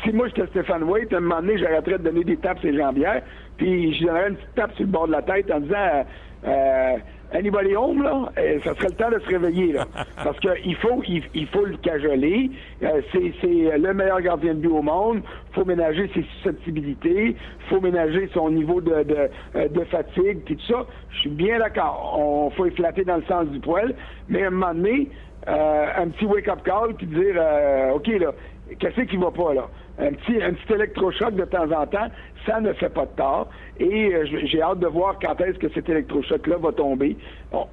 si moi j'étais Stéphane Waite, à un moment donné, j'arrêterais de donner des tapes sur les jambières, puis je donnerais une petite tape sur le bord de la tête en disant euh, euh, Anybody home, là, euh, ça serait le temps de se réveiller, là. Parce qu'il faut, il, il faut le cajoler. Euh, c'est, c'est le meilleur gardien de but au monde. faut ménager ses susceptibilités. faut ménager son niveau de, de, euh, de fatigue, puis tout ça. Je suis bien d'accord. On faut éclater dans le sens du poil. Mais à un moment donné, euh, un petit wake-up call, puis dire, euh, OK, là, qu'est-ce qui va pas, là? Un petit, un petit électrochoc de temps en temps, ça ne fait pas de tort. Et euh, j'ai hâte de voir quand est-ce que cet électrochoc-là va tomber.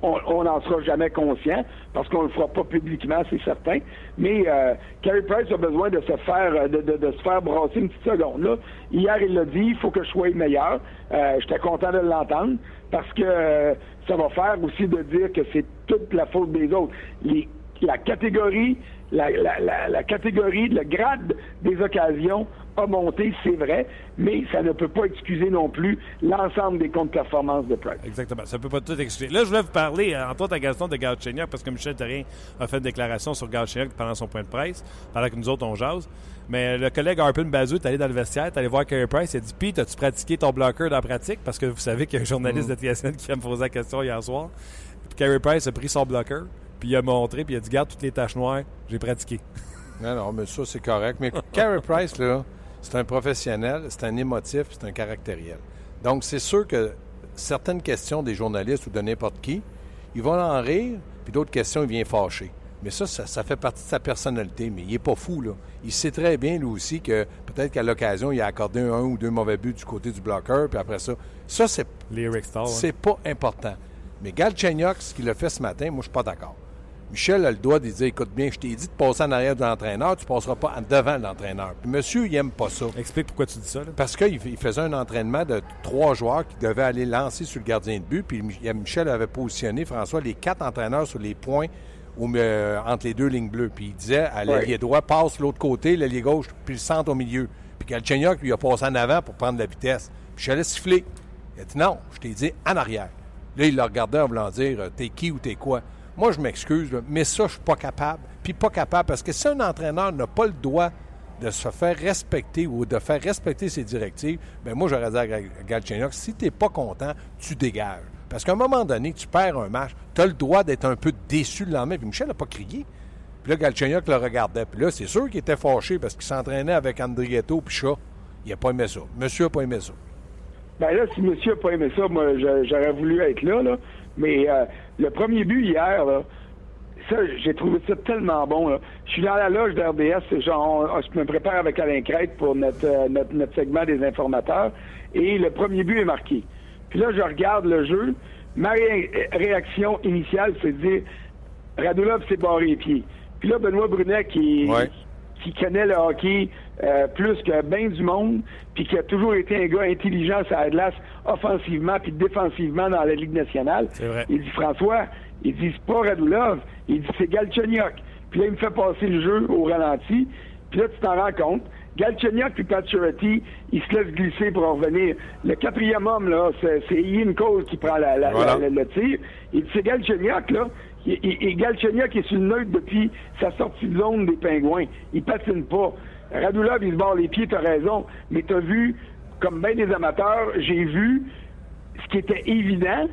On n'en sera jamais conscient parce qu'on le fera pas publiquement, c'est certain. Mais euh, Price a besoin de se faire euh, de, se faire brasser une petite seconde. Là, hier, il l'a dit, il faut que je sois meilleur. Euh, J'étais content de l'entendre parce que ça va faire aussi de dire que c'est toute la faute des autres. La catégorie, la catégorie, le grade des occasions a monté, c'est vrai, mais ça ne peut pas excuser non plus l'ensemble des contre-performances de Price. Exactement. Ça peut pas tout expliquer. Là, je voulais vous parler, euh, entre autres, à Gaston de Galchenyuk, parce que Michel Terrien a fait une déclaration sur Galchenyuk pendant son point de presse, pendant que nous autres, on jase. Mais le collègue Harpin Bazou est allé dans le vestiaire, est allé voir Carey Price, il a dit Pete, as-tu pratiqué ton blocker dans la pratique? Parce que vous savez qu'il y a un journaliste de TSN qui vient me poser la question hier soir. Puis Carey Price a pris son blocker, puis il a montré, puis il a dit Garde toutes les taches noires, j'ai pratiqué. Non, non, mais ça, c'est correct. Mais Carey Price, là, c'est un professionnel, c'est un émotif, c'est un caractériel. Donc, c'est sûr que certaines questions des journalistes ou de n'importe qui, ils vont en rire, puis d'autres questions, ils viennent fâcher. Mais ça, ça, ça fait partie de sa personnalité. Mais il est pas fou, là. Il sait très bien, lui aussi, que peut-être qu'à l'occasion, il a accordé un, ou deux mauvais buts du côté du bloqueur, puis après ça. Ça, hein. c'est pas important. Mais Galchenyuk, ce qu'il a fait ce matin, moi, je suis pas d'accord. Michel a le droit de dire écoute bien, je t'ai dit de passer en arrière de l'entraîneur, tu passeras pas en devant de l'entraîneur. Puis monsieur, il aime pas ça. Explique pourquoi tu dis ça. là. Parce qu'il il faisait un entraînement de trois joueurs qui devaient aller lancer sur le gardien de but. Puis Mi- Michel avait positionné, François, les quatre entraîneurs sur les points au- euh, entre les deux lignes bleues. Puis il disait à l'allié Ouais. droit, passe l'autre côté, l'allié gauche, puis le centre au milieu. Puis Galchenyuk, lui, a passé en avant pour prendre la vitesse. Michel a sifflé. Il a dit non, je t'ai dit en arrière. Là, il le regardait en voulant dire euh, t'es qui ou t'es quoi? Moi, je m'excuse, mais ça, je suis pas capable. Puis pas capable parce que si un entraîneur n'a pas le droit de se faire respecter ou de faire respecter ses directives, ben moi, j'aurais dit à Gal- Galchenyuk, si tu pas content, tu dégages. Parce qu'à un moment donné, tu perds un match, tu as le droit d'être un peu déçu le lendemain. Puis Michel n'a pas crié. Puis là, Galchenyuk le regardait. Puis là, c'est sûr qu'il était fâché parce qu'il s'entraînait avec Andrietto puis Chat. Il n'a pas aimé ça. Monsieur n'a pas aimé ça. Ben là, si monsieur n'a pas aimé ça, moi, j'aurais voulu être là, là. Mais euh, le premier but hier, là, ça, j'ai trouvé ça tellement bon. Là. Je suis dans la loge d'RDS, genre, on- je me prépare avec Alain Crête pour notre, euh, notre, notre segment des informateurs, et le premier but est marqué. Puis là, je regarde le jeu. Ma ré- réaction initiale, c'est de dire, Radulov s'est barré les pieds. Puis là, Benoît Brunet, qui, Ouais. qui connaît le hockey euh, plus que bien du monde, puis qui a toujours été un gars intelligent sur la glace, offensivement puis défensivement dans la Ligue nationale. Vrai. Il dit François, il dit c'est pas Radulov, il dit c'est Galchenyuk. Puis là, il me fait passer le jeu au ralenti. Puis là, tu t'en rends compte. Galchenyuk puis Pacioretty, ils se laissent glisser pour en revenir. Le quatrième homme, là, c'est Ian Cole qui prend la- la- Voilà. la- le tir. Il dit c'est Galchenyuk, là. Et, et, et Galchenyuk est sur le neutre depuis sa sortie de zone des Pingouins. Il patine pas. Radulov, il se barre les pieds, t'as raison. Mais t'as vu, comme bien des amateurs, j'ai vu ce qui était évident,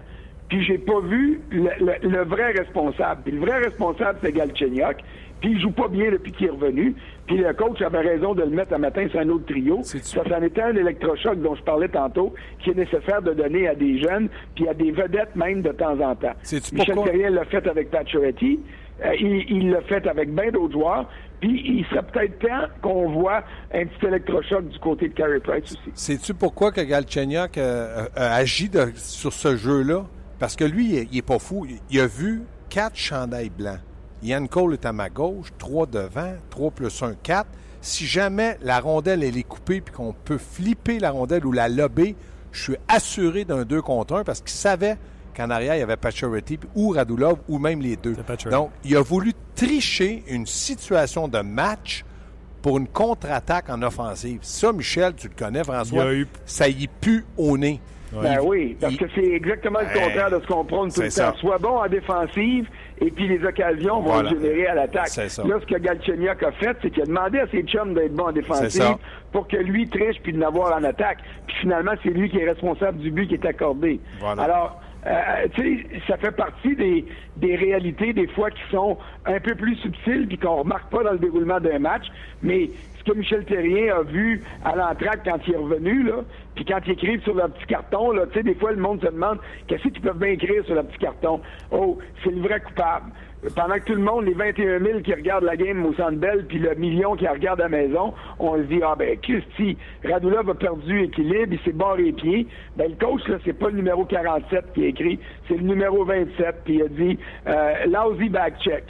puis j'ai pas vu le, le- le vrai responsable. Puis le vrai responsable, c'est Galchenyuk. Puis il joue pas bien depuis qu'il est revenu. Puis le coach avait raison de le mettre un matin sur un autre trio. C'est-tu- Ça, c'en était un électrochoc dont je parlais tantôt, qui est nécessaire de donner à des jeunes, puis à des vedettes même de temps en temps. Michel? Terrien l'a fait avec Pacioretty. Euh, il il l'a fait avec bien d'autres joueurs. Puis il serait peut-être temps qu'on voit un petit électrochoc du côté de Carey Price aussi. Sais-tu pourquoi que Galchenyuk euh, a agi de- sur ce jeu-là? Parce que lui, il il est pas fou. Il- a vu quatre chandails blancs. Ian Cole est à ma gauche, trois devant, trois plus un, quatre. Si jamais la rondelle, elle est coupée puis qu'on peut flipper la rondelle ou la lober, je suis assuré d'un 2 contre 1 parce qu'il savait qu'en arrière, il y avait Pacioretty ou Radulov ou même les deux. Donc, il a voulu tricher une situation de match pour une contre-attaque en offensive. Ça, Michel, tu le connais, François, Il y a eu- ça y pue au nez. Ben oui, parce il- que c'est exactement le contraire de ce qu'on prône tout le temps. ça. Sois bon en défensive, et puis les occasions vont Voilà. générer à l'attaque. C'est ça. Là, ce que Galchenyuk a fait, c'est qu'il a demandé à ses chums d'être bons en défensive pour que lui triche puis de l'avoir en attaque. Puis finalement, c'est lui qui est responsable du but qui est accordé. Voilà. Alors, euh, ça fait partie des, des réalités des fois qui sont un peu plus subtiles puis qu'on remarque pas dans le déroulement d'un match. Mais ce que Michel Terrien a vu à l'entraque quand il est revenu, là, puis quand il écrit sur le petit carton, là, des fois le monde se demande qu'est-ce qu'ils peuvent bien écrire sur le petit carton? Oh, c'est le vrai coupable. Pendant que tout le monde, les 21 000 qui regardent la game au Centre Bell, puis le million qui regarde à la maison, on se dit, ah ben, Christy, Radulov a perdu équilibre, il s'est barré les pieds. Ben, le coach, là, c'est pas le numéro 47 qui est écrit, c'est le numéro 27, puis il a dit, euh, lousy back check.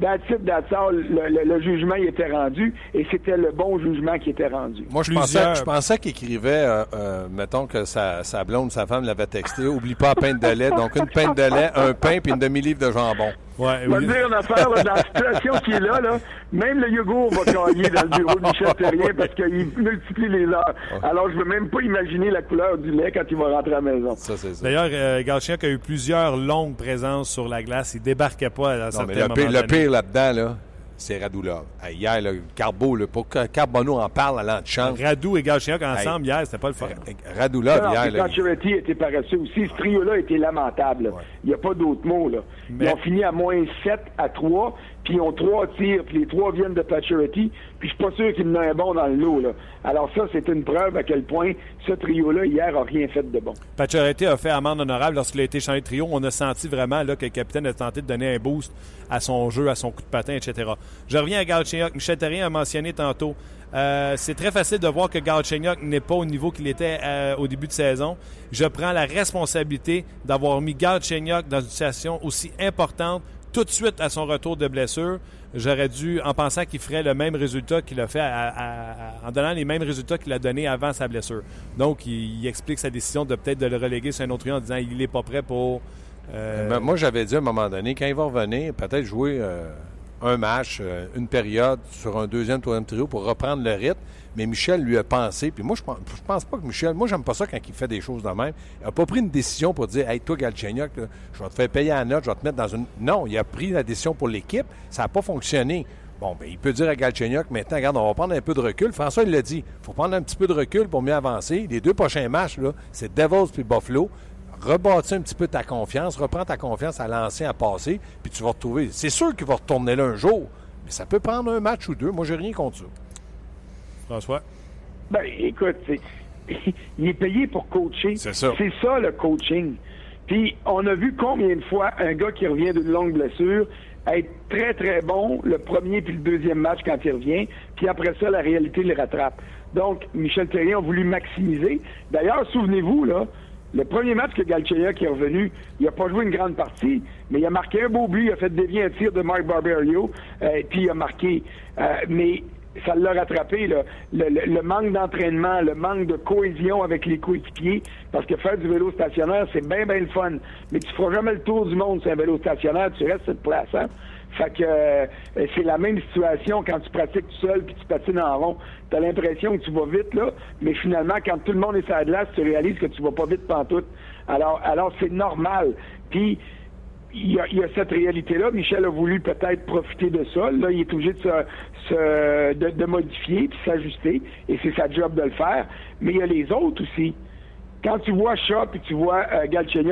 That's it, that's all. Le, le- le jugement il était rendu, et c'était le bon jugement qui était rendu. Moi, je Plusieurs- pensais, je pensais qu'il écrivait, euh, euh, mettons que sa, sa blonde, sa femme l'avait texté, oublie pas la pinte de lait. Donc, une pinte de lait, un pain puis une demi-livre de jambon. Ouais, Je vais oui. te dire une affaire, là, dans la situation qui est là, là, même le yogourt va cailler dans le bureau de Michel Terrien parce qu'il multiplie les heures. Alors, je veux même pas imaginer la couleur du lait quand il va rentrer à la maison. Ça, c'est ça. D'ailleurs, euh, Galchenyuk a eu plusieurs longues présences sur la glace. Il débarquait pas à Non, certains mais le moments pire, le pire là-dedans, là, c'est Radulov. Hier, le Carbo, là, pour que Carbonneau en parle à l'antichambre. Radou et Galchenyuk ensemble hier, c'était pas le fun. Radulov, Non, hier, puis là, Pacioretty était paresseux aussi. Ce trio-là était lamentable. Il n'y a pas d'autre mot. Là. Mais- Ils ont fini à moins 7 à 3. Puis ils ont trois tirs, puis les trois viennent de Pacioretty, puis je suis pas sûr qu'il en a un bon dans le lot. Là. Alors ça, c'est une preuve à quel point ce trio-là, hier, a rien fait de bon. Pacioretty a fait amende honorable lorsqu'il a été changé de trio. On a senti vraiment là, que le capitaine a tenté de donner un boost à son jeu, à son coup de patin, etc. Je reviens à Galchenyuk. Michel Terrien a mentionné tantôt euh, c'est très facile de voir que Galchenyuk n'est pas au niveau qu'il était euh, au début de saison. Je prends la responsabilité d'avoir mis Galchenyuk dans une situation aussi importante tout de suite à son retour de blessure. J'aurais dû, en pensant qu'il ferait le même résultat qu'il a fait, en donnant les mêmes résultats qu'il a donné avant sa blessure. Donc, il, explique sa décision de peut-être de le reléguer sur un autre en disant qu'il n'est pas prêt pour. Euh, moi, j'avais dit à un moment donné, quand il va revenir, peut-être jouer un match, euh, une période sur un deuxième, troisième trio pour reprendre le rythme. Mais Michel lui a pensé, puis moi, je pense, pense pas que Michel, moi, j'aime pas ça quand il fait des choses de même. Il n'a pas pris une décision pour dire, hey, toi, Galchenyuk, je vais te faire payer la note, je vais te mettre dans une. Non, il a pris la décision pour l'équipe, ça n'a pas fonctionné. Bon, ben, il peut dire à Galchenyuk, maintenant, regarde, on va prendre un peu de recul. François, il l'a dit, il faut prendre un petit peu de recul pour mieux avancer. Les deux prochains matchs, c'est Devils puis Buffalo rebâtis un petit peu ta confiance, reprends ta confiance à l'ancien, à passer, puis tu vas retrouver. C'est sûr qu'il va retourner là un jour, mais ça peut prendre un match ou deux. Moi, j'ai rien contre ça. François? Ben, écoute, il est payé pour coacher. C'est ça. C'est ça, le coaching. Puis, on a vu combien de fois un gars qui revient d'une longue blessure être très, très bon le premier puis le deuxième match quand il revient, puis après ça, la réalité le rattrape. Donc, Michel Terrien a voulu maximiser. D'ailleurs, souvenez-vous, là, le premier match que Galchenyuk est revenu, il n'a pas joué une grande partie, mais il a marqué un beau but, il a fait dévier un tir de Mark Barberio, euh, puis il a marqué. Euh, mais ça l'a rattrapé, le, le, manque d'entraînement, le manque de cohésion avec les coéquipiers, parce que faire du vélo stationnaire, c'est bien, bien le fun. Mais tu feras jamais le tour du monde sur un vélo stationnaire, tu restes cette place. Hein? Fait que euh, c'est la même situation quand tu pratiques tout seul puis tu patines en rond. Tu as l'impression que tu vas vite, là, mais finalement, quand tout le monde est sur la glace, tu réalises que tu vas pas vite pantoute. Alors, alors c'est normal. Puis, il y, a, cette réalité-là. Michel a voulu peut-être profiter de ça. Là, il est obligé de, se, de, de modifier puis s'ajuster, et c'est sa job de le faire. Mais il y a les autres aussi. Quand tu vois Shaw et tu vois euh,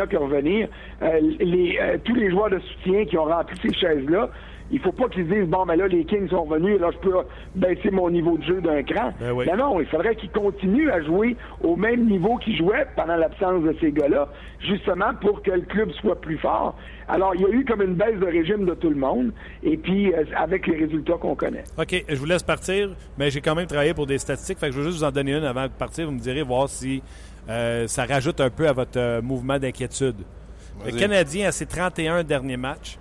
qui revenir, euh, les, euh, tous les joueurs de soutien qui ont rempli ces chaises-là, il faut pas qu'ils disent bon ben là les Kings sont revenus, là je peux baisser mon niveau de jeu d'un cran. Ben oui. Non, non, il faudrait qu'ils continuent à jouer au même niveau qu'ils jouaient pendant l'absence de ces gars-là, justement pour que le club soit plus fort. Alors il y a eu comme une baisse de régime de tout le monde, et puis euh, avec les résultats qu'on connaît. Ok, je vous laisse partir, mais j'ai quand même travaillé pour des statistiques, fait que je veux juste vous en donner une avant de partir. Vous me direz voir si euh, ça rajoute un peu à votre euh, mouvement d'inquiétude. Le Canadien, à ses 31 derniers matchs,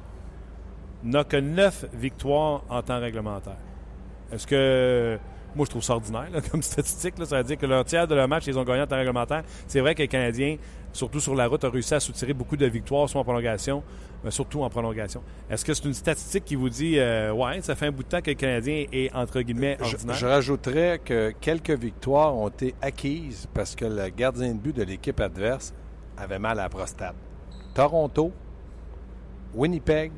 n'a que 9 victoires en temps réglementaire. Est-ce que. Moi, je trouve ça ordinaire comme statistique. Ça veut dire que leur tiers de leur match, ils ont gagné en temps réglementaire. C'est vrai que les Canadiens, surtout sur la route, ont réussi à soutirer beaucoup de victoires, soit en prolongation, mais surtout en prolongation. Est-ce que c'est une statistique qui vous dit, euh, ouais, ça fait un bout de temps que le Canadien est, entre guillemets, ordinaire? Je, je, rajouterais que quelques victoires ont été acquises parce que le gardien de but de l'équipe adverse avait mal à la prostate. Toronto, Winnipeg,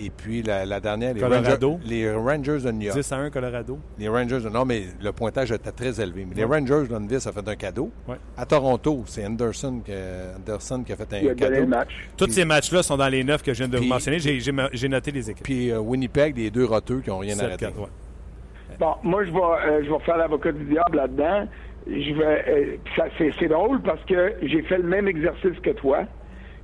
et puis la, dernière, les Colorado. Rangers, les Rangers de New York. 10 à 1 Colorado. Les Rangers, non, mais le pointage était très élevé. Mais les Rangers de Lundville, ça fait un cadeau. Ouais. À Toronto, c'est Anderson, Anderson qui a fait un Il a cadeau. Le match. Tous ces matchs-là sont dans les neuf que je viens de vous mentionner. J'ai noté les équipes. Puis euh, Winnipeg, les deux roteux qui n'ont rien 7, arrêté. 4, ouais. Bon, moi, je vais, euh, je vais faire l'avocat du diable là-dedans. Je vais, euh, ça, c'est, c'est drôle parce que j'ai fait le même exercice que toi.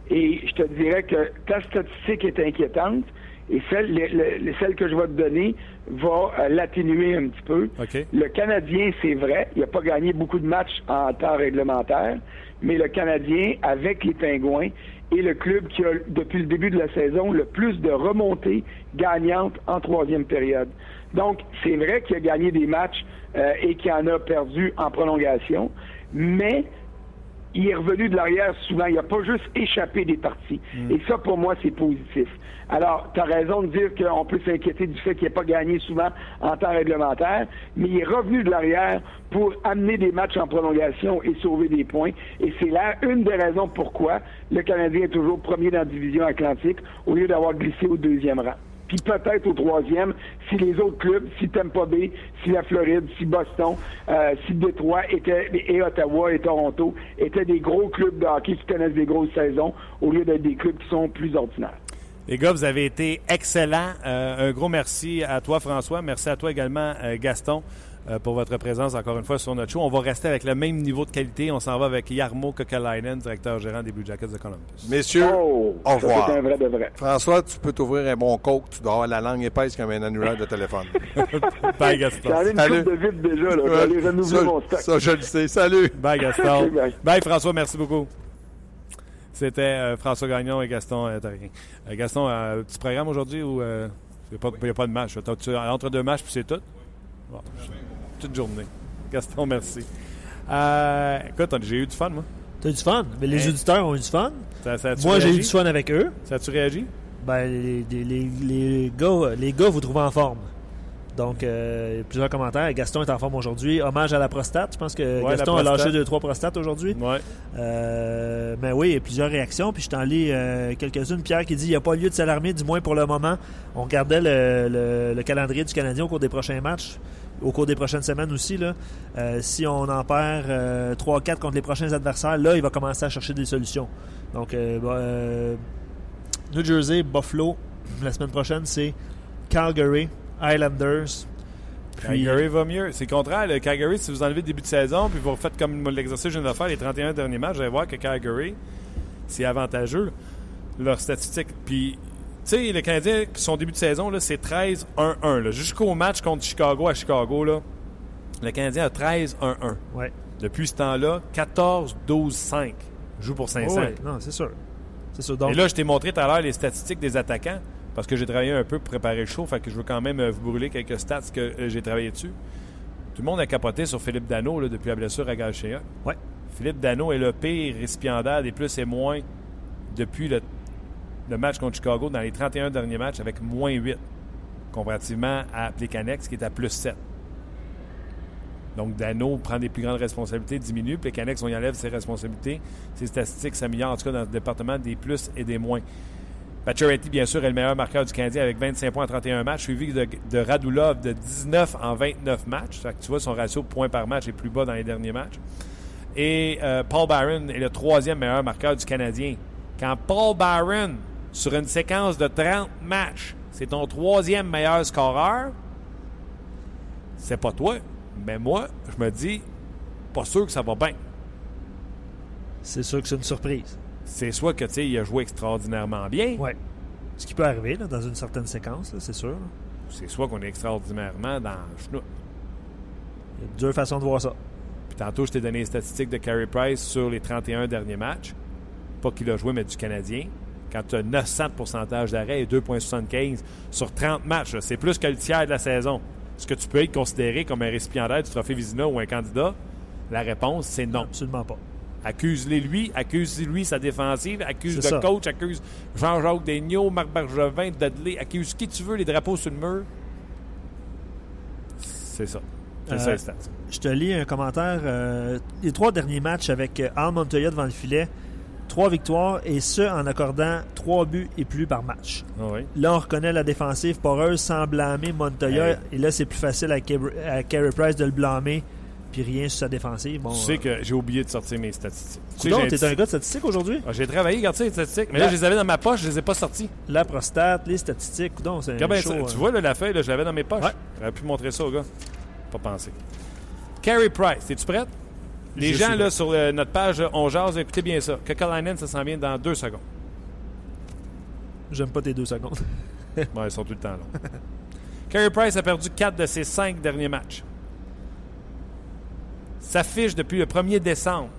Et je te dirais que ta statistique est inquiétante. Et celle, le, celle que je vais te donner va euh, l'atténuer un petit peu. OK. Le Canadien, c'est vrai, il n'a pas gagné beaucoup de matchs en temps réglementaire, mais le Canadien, avec les Pingouins, est le club qui a, depuis le début de la saison, le plus de remontées gagnantes en troisième période. Donc, c'est vrai qu'il a gagné des matchs euh, et qu'il en a perdu en prolongation, mais il est revenu de l'arrière souvent. Il n'a pas juste échappé des parties. Et ça, pour moi, c'est positif. Alors, tu as raison de dire qu'on peut s'inquiéter du fait qu'il n'a pas gagné souvent en temps réglementaire, mais il est revenu de l'arrière pour amener des matchs en prolongation et sauver des points. Et c'est là une des raisons pourquoi le Canadien est toujours premier dans la division atlantique au lieu d'avoir glissé au deuxième rang puis peut-être au troisième, si les autres clubs, si Tampa Bay, si la Floride, si Boston, euh, si Détroit était, et Ottawa et Toronto étaient des gros clubs de hockey qui connaissent des grosses saisons au lieu d'être des clubs qui sont plus ordinaires. Les gars, vous avez été excellents. Euh, un gros merci à toi, François. Merci à toi également, euh, Gaston, pour votre présence encore une fois sur notre show. On va rester avec le même niveau de qualité. On s'en va avec Yarmo Kokalainen, directeur gérant des Blue Jackets de Columbus. Messieurs, Oh, au revoir. C'est un vrai de vrai. François, tu peux t'ouvrir un bon coke. Tu dois avoir la langue épaisse comme un annulaire de téléphone. Bye, Gaston. J'en ai une Salut. coupe de vide déjà. Là. Je vais aller renouveler ça, mon stock. ça, je le sais. Salut. Bye, Gaston. Bye. Bye, François. Merci beaucoup. C'était euh, François Gagnon et Gaston euh, Tarquin. Euh, Gaston, euh, petit programme aujourd'hui où il n'y a, pas de match? Tu- Entre deux matchs, puis c'est tout? Bon, toute journée. Gaston, merci. Euh, écoute, j'ai eu du fun, moi. T'as eu du fun? Mais les Hein? auditeurs ont eu du fun. Ça, ça a-tu Moi, j'ai eu du fun avec eux. Ça a-tu réagi? Ben, les, les- les- les gars, les gars vous trouvez en forme. Donc, euh, plusieurs commentaires. Gaston est en forme aujourd'hui. Hommage à la prostate. Je pense que Ouais, Gaston a lâché prostate. deux, trois prostates aujourd'hui. Ouais. Euh, mais oui, il y a plusieurs réactions. Puis je t'en lis euh, quelques-unes. Pierre qui dit il n'y a pas lieu de s'alarmer, du moins pour le moment. On regardait le, le- le calendrier du Canadien au cours des prochains matchs, au cours des prochaines semaines aussi. Là. Euh, si on en perd euh, 3-4 contre les prochains adversaires, là, il va commencer à chercher des solutions. Donc, euh, bah, euh, New Jersey, Buffalo, la semaine prochaine, c'est Calgary, Islanders. Calgary va mieux. C'est contraire. Calgary, si vous enlevez le début de saison, puis vous refaites comme l'exercice que je viens de faire, les 31 derniers matchs, vous allez voir que Calgary, c'est avantageux, leur statistique. Puis, sais, les Canadiens, son début de saison, là, c'est 13-1-1. là. Jusqu'au match contre Chicago à Chicago, là, le Canadien a 13-1-1. ouais. Depuis ce temps-là, 14-12-5. Joue pour 500. Ouais, non, c'est sûr. C'est sûr. Donc, Et là, je t'ai montré tout à l'heure les statistiques des attaquants parce que j'ai travaillé un peu pour préparer le show. Fait que je veux quand même euh, vous brûler quelques stats que euh, j'ai travaillé dessus. Tout le monde a capoté sur Philippe Dano là, depuis la blessure à Galchea. Ouais. Philippe Dano est le pire récipiendaire des plus et moins depuis le, le match contre Chicago dans les 31 derniers matchs avec moins 8 comparativement à Plekanex qui est à plus 7. Donc, Dano prend des plus grandes responsabilités, diminue. Plekanex, on y enlève ses responsabilités. Ses statistiques s'améliorent, en tout cas, dans le département des plus et des moins. Pacioretty, bien sûr, est le meilleur marqueur du Canadien avec 25 points en 31 matchs, suivi de, de Radulov de 19 en 29 matchs. Tu vois, son ratio points par match est plus bas dans les derniers matchs. Et euh, Paul Byron est le troisième meilleur marqueur du Canadien. Quand Paul Byron, sur une séquence de 30 matchs, c'est ton troisième meilleur scoreur, c'est pas toi. Mais moi, je me dis, pas sûr que ça va bien. c'est sûr que c'est une surprise. C'est soit que, tu sais, il a joué extraordinairement bien, Ouais. Ce qui peut arriver là, dans une certaine séquence, c'est sûr. c'est soit qu'on est extraordinairement dans le. Il y a deux façons de voir ça. Puis tantôt, je t'ai donné les statistiques de Carey Price sur les 31 derniers matchs. Pas qu'il a joué, mais du Canadien. Quand tu as 900 de pourcentage d'arrêt et 2,75 sur 30 matchs, c'est plus que le tiers de la saison. Est-ce que tu peux être considéré comme un récipiendaire du trophée Vizina ou un candidat? La réponse, c'est non. Absolument pas. Accuse-les lui, accuse-lui sa défensive, accuse le ça. coach, accuse Jean-Jacques Daigneault, Marc Bergevin, Dudley, accuse qui tu veux, les drapeaux sur le mur? C'est ça. C'est Euh, ça. Je te lis un commentaire. euh, les trois derniers matchs avec euh, Al Montoya devant le filet, trois victoires et ce en accordant trois buts et plus par match. Ah oui. Là, on reconnaît la défensive poreuse sans blâmer Montoya. Hey. Et là, c'est plus facile à, à Carey Price de le blâmer. Puis rien sur sa défensive. Bon, Tu sais euh, que j'ai oublié de sortir mes statistiques. Tu sais, t'es un un gars de statistiques aujourd'hui? Ah, j'ai travaillé, regarde les statistiques. Mais là, je les avais dans ma poche, je les ai pas sortis. La prostate, les statistiques, coudonc, c'est bien chaud, ça. euh. Tu vois, là, la feuille, là, je l'avais dans mes poches. Ouais. J'aurais pu montrer ça au gars. Pas pensé. Carey Price, es-tu prête? Les Je gens, là, sur notre page, euh, on jase, écoutez bien ça. Kekalainen, ça s'en vient dans deux secondes. J'aime pas tes deux secondes. Ouais, ils sont tout le temps là. Carey Price a perdu quatre de ses cinq derniers matchs. S'affiche depuis le 1er décembre.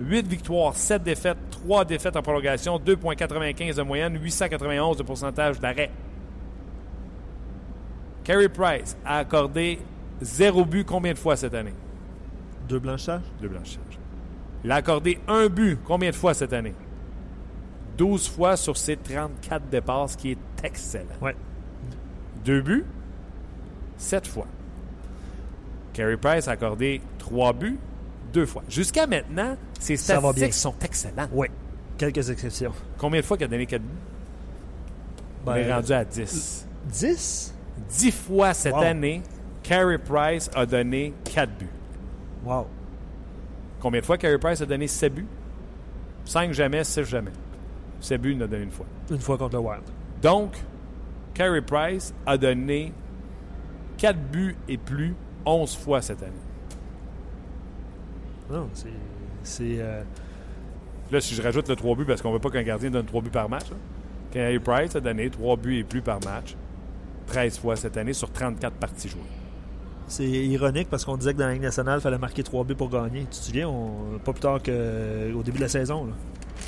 8 victoires, 7 défaites, 3 défaites en prolongation, 2,95 de moyenne, 891 de pourcentage d'arrêt. Carey Price a accordé zéro but combien de fois cette année? Deux blanchages? Deux blanchages. Il a accordé un but combien de fois cette année? 12 fois sur ses 34 départs, ce qui est excellent. Ouais. Deux buts, sept fois. Carey Price a accordé trois buts, deux fois. Jusqu'à maintenant, ses Ça bien. statistiques sont excellentes. Oui. Quelques exceptions. Combien de fois qu'il a donné quatre buts? On Ben, est rendu à 10. 10? 10 fois cette Wow. année, Carey Price a donné quatre buts. Wow. Combien de fois Carey Price a donné 7 buts? 5 jamais, 6 jamais. 7 buts, il en a donné une fois. Une fois contre le Wild. Donc, Carey Price a donné 4 buts et plus 11 fois cette année. Non, c'est. c'est euh, Là, si je rajoute le 3 buts, parce qu'on ne veut pas qu'un gardien donne 3 buts par match. Carey Price a donné 3 buts et plus par match 13 fois cette année sur 34 parties jouées. C'est ironique parce qu'on disait que dans la Ligue nationale, il fallait marquer 3 buts pour gagner. Tu te souviens, pas plus tard qu'au début de la saison.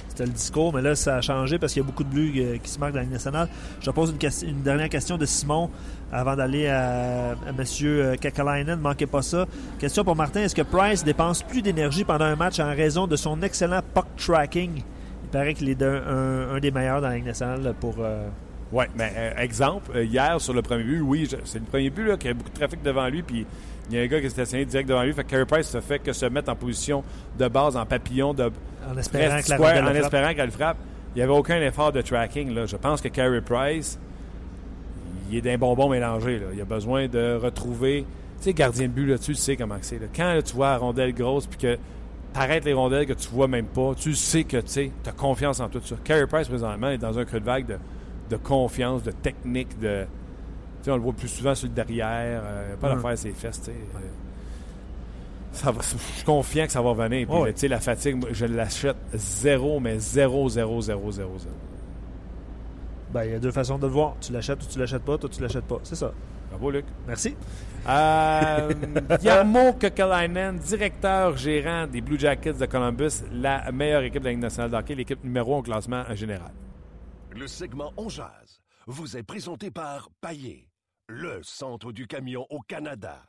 C'était le discours, mais là, ça a changé parce qu'il y a beaucoup de buts euh, qui se marquent dans la Ligue nationale. Je pose une, dernière question de Simon avant d'aller à, M. Kakalainen. Ne manquez pas ça. Question pour Martin. Est-ce que Price dépense plus d'énergie pendant un match en raison de son excellent puck tracking? Il paraît qu'il est un des meilleurs dans la Ligue nationale pour... euh, Oui, mais euh, exemple, euh, hier sur le premier but, oui, c'est le premier but là, qui a beaucoup de trafic devant lui, puis il y a un gars qui s'est assigné direct devant lui. Fait que Carey Price se fait que se mettre en position de base, en papillon, de en espérant en qu'elle frappe. Il n'y avait aucun effort de tracking. Là. Je pense que Carey Price, il est d'un bonbon mélangé. Là. Il a besoin de retrouver. Tu sais, gardien de but, là, tu sais comment c'est. là. Quand là, tu vois la rondelle grosse, puis que tu arrêtes les rondelles que tu vois même pas, tu sais que tu as confiance en tout ça. Carey Price, présentement, est dans un creux de vague de, de confiance, de technique, de. Tu sais, on le voit plus souvent sur le derrière, euh, pas Ouais. d'affaire ses fesses, tu sais. Euh, ça va- je suis confiant que ça va venir. Puis, tu sais, la fatigue, je l'achète zéro, mais zéro, zéro, zéro, zéro, zéro. Ben, il y a deux façons de le voir. Tu l'achètes ou tu l'achètes pas. Toi, tu l'achètes pas. C'est ça. Bravo, Luc. Merci. Euh, Kekalainen, directeur gérant des Blue Jackets de Columbus, la meilleure équipe de la Ligue nationale de hockey, l'équipe numéro 1 au classement en général. Le segment On Jazz vous est présenté par Paillé, le centre du camion au Canada.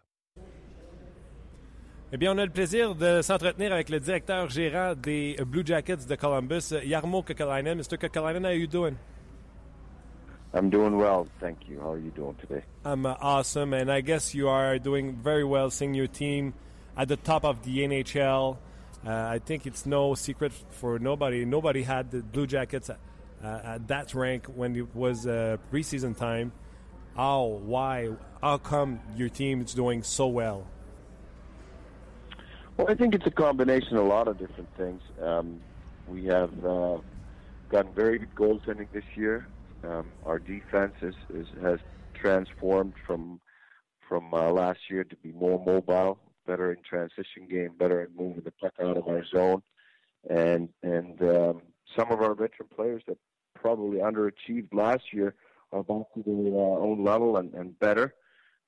Eh bien, on a le plaisir de s'entretenir avec le directeur gérant des Blue Jackets de Columbus, Jarmo Kekalainen. Mr. Kekalainen, how are you doing? I'm doing well, thank you. How are you doing today? I'm uh, awesome, and I guess you are doing very well seeing your team at the top of the NHL. Uh, I think it's no secret for nobody. Nobody had the Blue Jackets at, uh, at that rank when it was uh, preseason time. How? Why? How come your team is doing so well? Well, I think it's a combination of a lot of different things. Um, we have uh, gotten very good goaltending this year. Um, our defense is, is, has transformed from from uh, last year to be more mobile, better in transition game, better at moving the puck out of our zone, and and um, some of our veteran players that probably underachieved last year are back to their uh, own level and, and better.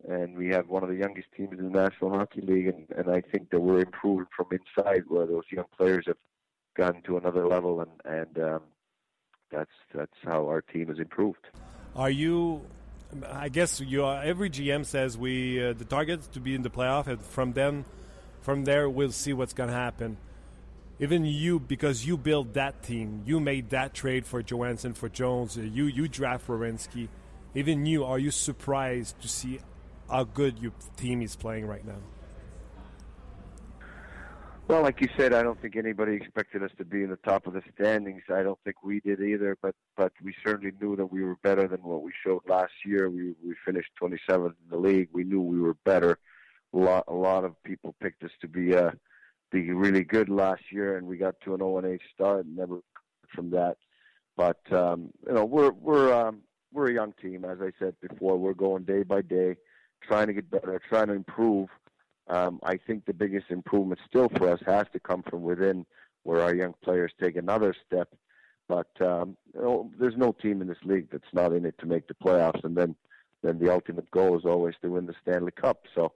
And we have one of the youngest teams in the National Hockey League, and, and I think that we're improving from inside, where those young players have gotten to another level, and and um, that's that's how our team has improved. Are you? I guess you are, every GM says we uh, the target to be in the playoff, and from then, from there we'll see what's going to happen. Even you, because you built that team, you made that trade for Johansson for Jones. uh, you you draft Wierenski. Even you, are you surprised to see how good your team is playing right now? Well, like you said, I don't think anybody expected us to be in the top of the standings. I don't think we did either, but but we certainly knew that we were better than what we showed last year. We we finished 27th in the league. We knew we were better. A lot a lot of people picked us to be uh be really good last year, and we got to an 0 8 start and never from that. But um, you know, we're we're um, we're a young team, as I said before. We're going day by day, trying to get better, trying to improve. Um, I think the biggest improvement still for us has to come from within, where our young players take another step. But um, you know, there's no team in this league that's not in it to make the playoffs, and then then the ultimate goal is always to win the Stanley Cup. So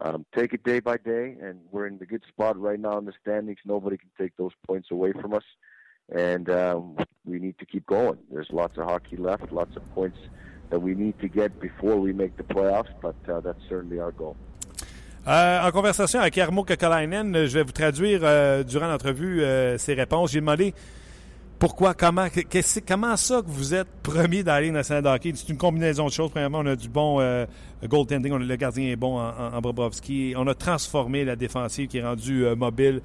um, take it day by day, and we're in the good spot right now in the standings. Nobody can take those points away from us, and um, we need to keep going. There's lots of hockey left, lots of points that we need to get before we make the playoffs, but uh, that's certainly our goal. Euh, en conversation avec Jarmo Kekalainen, euh, je vais vous traduire euh, durant l'entrevue euh, ses réponses. J'ai demandé pourquoi, comment, comment ça que vous êtes premier dans la Ligue nationale? C'est une combinaison de choses. Premièrement, on a du bon euh, goaltending, le gardien est bon en, en. On a transformé la défensive qui est rendue euh, mobile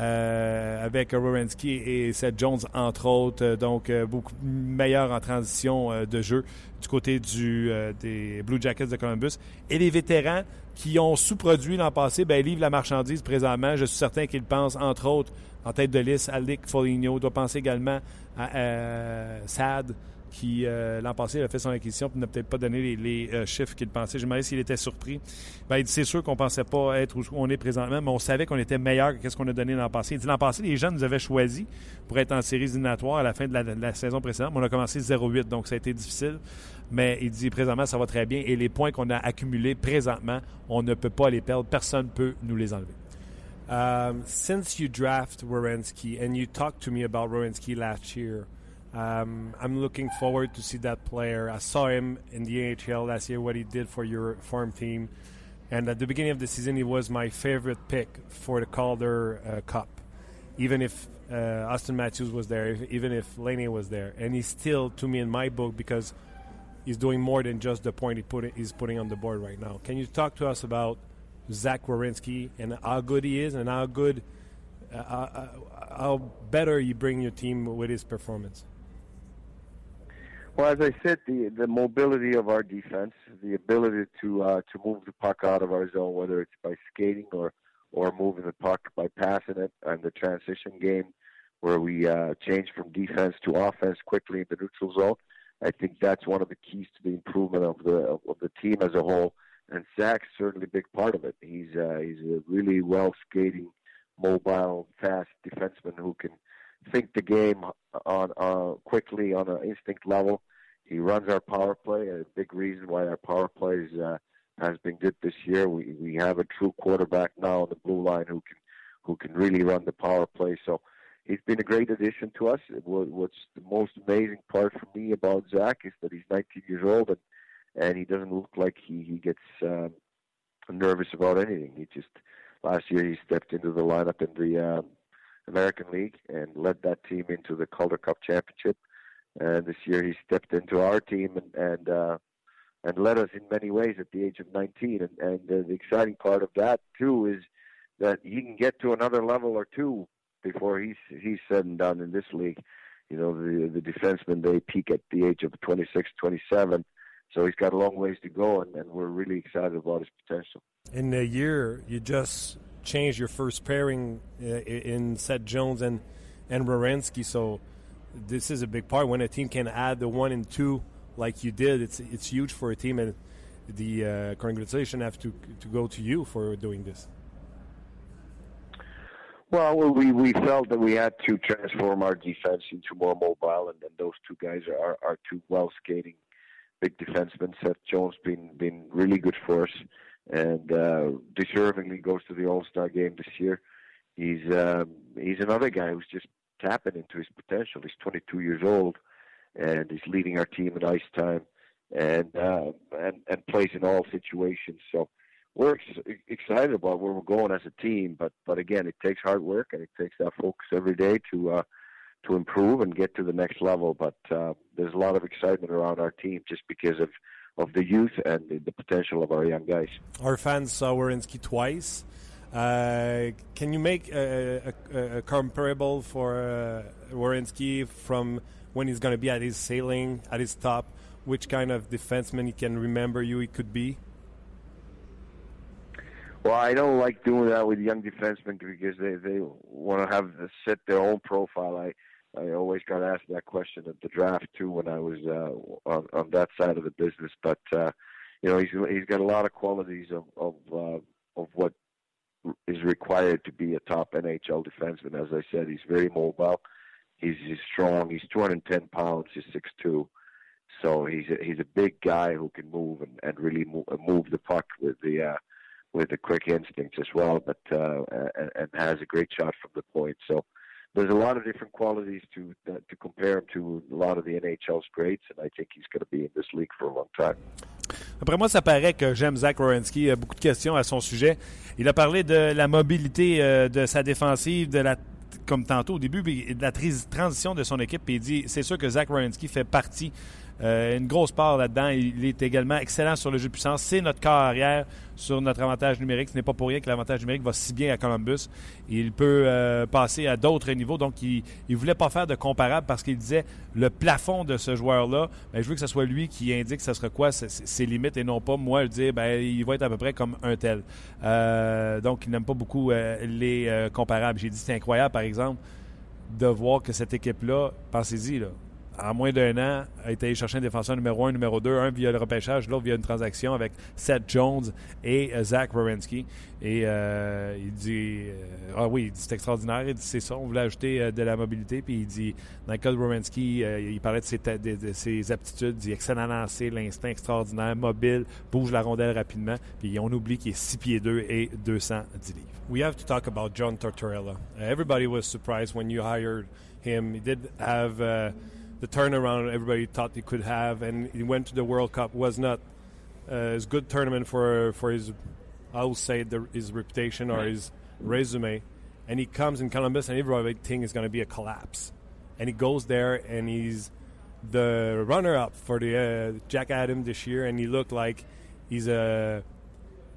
euh, avec Rorensky et Seth Jones, entre autres. Donc, beaucoup meilleur en transition de jeu du côté des Blue Jackets de Columbus. Et les vétérans qui ont sous-produit l'an passé, ben, livrent la marchandise présentement. Je suis certain qu'ils pensent, entre autres, en tête de liste, à Lick Foligno. doit penser également à euh, Sad, qui, euh, l'an passé, a fait son acquisition et n'a peut-être pas donné les, euh, chiffres qu'il pensait. Je me s'il était surpris. Ben, il dit c'est sûr qu'on pensait pas être où on est présentement, mais on savait qu'on était meilleur que ce qu'on a donné l'an passé. Il dit l'an passé, les jeunes nous avaient choisi pour être en séries éliminatoires à la fin de la, saison précédente. On a commencé 0-8, donc ça a été difficile. Mais il dit présentement, ça va très bien. Et les points qu'on a accumulés présentement, on ne peut pas les perdre. Personne ne peut nous les enlever. Um, since you draft Wierenski and you talked to me about Wierenski last year, um, I'm looking forward to see that player. I saw him in the AHL last year, what he did for your farm team. And at the beginning of the season, he was my favorite pick for the Calder uh, Cup. Even if uh, Austin Matthews was there, if, even if Laney was there. And he's still, to me, in my book, because he's doing more than just the point he put he's putting on the board right now. Can you talk to us about Zach Wierenski and how good he is and how good, uh, uh, how better you bring your team with his performance? Well, as I said, the the mobility of our defense, the ability to uh, to move the puck out of our zone, whether it's by skating or or moving the puck by passing it, and the transition game, where we uh, change from defense to offense quickly in the neutral zone. I think that's one of the keys to the improvement of the of the team as a whole. And Zach's certainly a big part of it. He's uh, he's a really well skating, mobile, fast defenseman who can think the game on uh, quickly on an instinct level. He runs our power play. A big reason why our power play is, uh, has been good this year. We we have a true quarterback now on the blue line who can who can really run the power play. So he's been a great addition to us. What's the most amazing part for me about Zach is that he's 19 years old and and he doesn't look like he he gets um, nervous about anything. He just last year he stepped into the lineup in the um, American League and led that team into the Calder Cup championship. And this year he stepped into our team and and uh, and led us in many ways at the age of 19. And, and uh, the exciting part of that too is that he can get to another level or two before he's he's said and done in this league. You know, the the defensemen they peak at the age of 26, 27. So he's got a long ways to go, and, and we're really excited about his potential. In a year, you just changed your first pairing uh, in Seth Jones and and Rorensky. So this is a big part when a team can add the one and two like you did. It's it's huge for a team, and the uh, congratulations have to to go to you for doing this. Well, we we felt that we had to transform our defense into more mobile, and, and those two guys are are two well skating big defenseman. Seth Jones been been really good for us, and uh, deservingly goes to the All Star game this year. He's um, he's another guy who's just tapping into his potential. He's 22 years old, and he's leading our team in ice time, and uh, and and plays in all situations. So we're ex- excited about where we're going as a team. But but again, it takes hard work and it takes that focus every day to. Uh, to improve and get to the next level. But uh, there's a lot of excitement around our team just because of, of the youth and the, the potential of our young guys. Our fans saw Wierenski twice. Uh, can you make a, a, a comparable for uh, Wierenski from when he's going to be at his sailing, at his top? Which kind of defenseman he can remember you he could be? Well, I don't like doing that with young defensemen because they they want to have set their own profile. I I always got asked that question at the draft too when I was uh, on, on that side of the business. But uh, you know, he's he's got a lot of qualities of of uh, of what is required to be a top NHL defenseman. As I said, he's very mobile. He's, he's strong. He's 210 pounds. He's 6'2". So he's a, he's a big guy who can move and, and really move, move the puck with the uh, with the quick instincts as well, but uh, and, and has a great shot from the point. So there's a lot of different qualities to uh, to compare him to a lot of the NHL's greats, and I think he's going to be in this league for a long time. Après moi, ça paraît que j'aime Zach Wierenski. Il y a beaucoup de questions à son sujet. Il a parlé de la mobilité euh, de sa défensive, de la comme tantôt au début, de la transition de son équipe. Puis il dit, c'est sûr que Zach Wierenski fait partie euh, une grosse part là-dedans. Il est également excellent sur le jeu de puissance. C'est notre corps arrière sur notre avantage numérique. Ce n'est pas pour rien que l'avantage numérique va si bien à Columbus. Il peut euh, passer à d'autres niveaux. Donc, il ne voulait pas faire de comparable parce qu'il disait le plafond de ce joueur-là, ben, je veux que ce soit lui qui indique ce sera quoi ses limites et non pas moi dire ben, il va être à peu près comme un tel. Euh, donc, il n'aime pas beaucoup les comparables. J'ai dit c'est incroyable, par exemple, de voir que cette équipe-là, pensez-y, là, en moins d'un an, a été chercher un défenseur numéro un, numéro deux, un via le repêchage, l'autre via une transaction avec Seth Jones et euh, Zach Wierenski. Et euh, il dit Ah oui, c'est extraordinaire. Il dit C'est ça, on voulait ajouter de la mobilité. Puis il dit Dans le il parlait de ses, de, ses, aptitudes. Il dit excellent lancer, l'instinct extraordinaire, mobile, bouge la rondelle rapidement. Puis on oublie qu'il est 6 pieds 2 et 210 livres. We have to talk about John Tortorella. everybody was surprised when you hired him. He did have. Uh, the turnaround everybody thought he could have, and he went to the World Cup. Was not uh, as good tournament for for his, I will say, the, his reputation or his resume. And he comes in Columbus, and everybody thinks is going to be a collapse. And he goes there, and he's the runner-up for the uh, Jack Adams this year, and he looked like he's a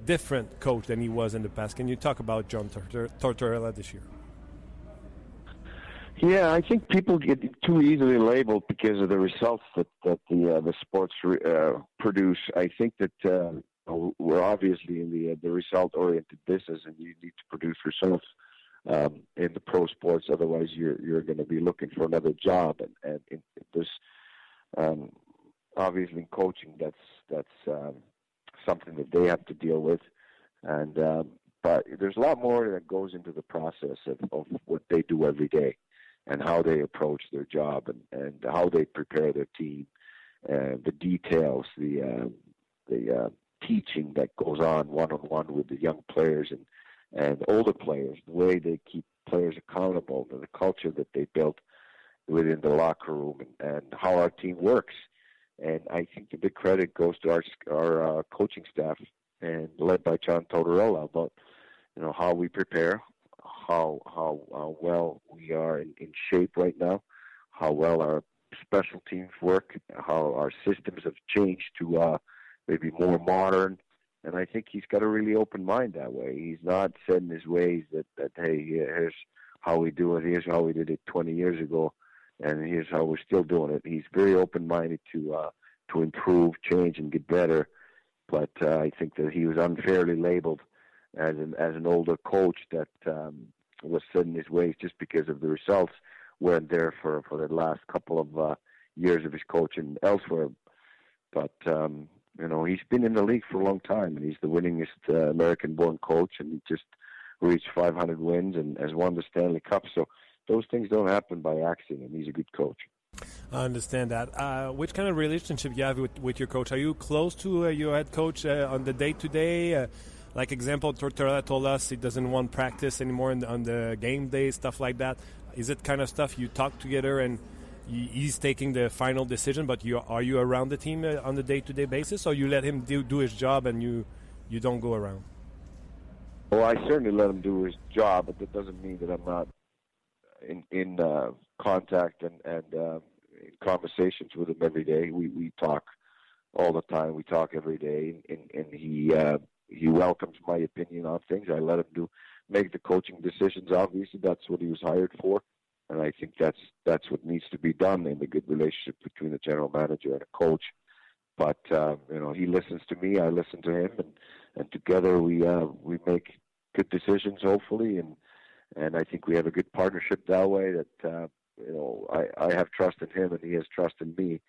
different coach than he was in the past. Can you talk about John Tortorella this year? Yeah, I think people get too easily labeled because of the results that that the uh, the sports uh, produce. I think that uh, we're obviously in the uh, the result oriented business, and you need to produce results um, in the pro sports. Otherwise, you're you're going to be looking for another job, and and this um, obviously in coaching, that's that's um, something that they have to deal with, and. Um, but there's a lot more that goes into the process of, of what they do every day and how they approach their job and, and how they prepare their team, uh, the details, the uh, the uh, teaching that goes on one on one with the young players and and older players, the way they keep players accountable, the culture that they built within the locker room, and, and how our team works. And I think the big credit goes to our our uh, coaching staff and led by John Tortorella about you know how we prepare, how how uh, well we are in, in shape right now, how well our special teams work, how our systems have changed to uh, maybe more modern. And I think he's got a really open mind that way. He's not set in his ways that, that hey, here's how we do it, here's how we did it 20 years ago, and here's how we're still doing it. He's very open minded to uh, to improve, change, and get better. But uh, I think that he was unfairly labeled as an as an older coach that um, was set in his ways just because of the results weren't there for for the last couple of uh, years of his coaching elsewhere. But um, you know he's been in the league for a long time, and he's the winningest uh, American-born coach, and he just reached 500 wins and has won the Stanley Cup. So those things don't happen by accident. And he's a good coach. I understand that. Uh, which kind of relationship you have with, with your coach? Are you close to uh, your head coach uh, on the day to day? Like example, Tortorella told us he doesn't want practice anymore the, on the game day, stuff like that. Is it kind of stuff you talk together and he's taking the final decision, but you are you around the team uh, on the day-to-day basis, or you let him do, do his job and you you don't go around? Well, I certainly let him do his job, but that doesn't mean that I'm not in in uh, contact and and uh, in conversations with him every day. We we talk all the time. We talk every day, and, and he uh, he welcomes my opinion on things. I let him do make the coaching decisions. Obviously, that's what he was hired for, and I think that's that's what needs to be done in the good relationship between the general manager and a coach. But uh, you know, he listens to me. I listen to him, and and together we uh, we make good decisions, hopefully, and and I think we have a good partnership that way. That uh, you know, I I have trust in him, and he has trust in me,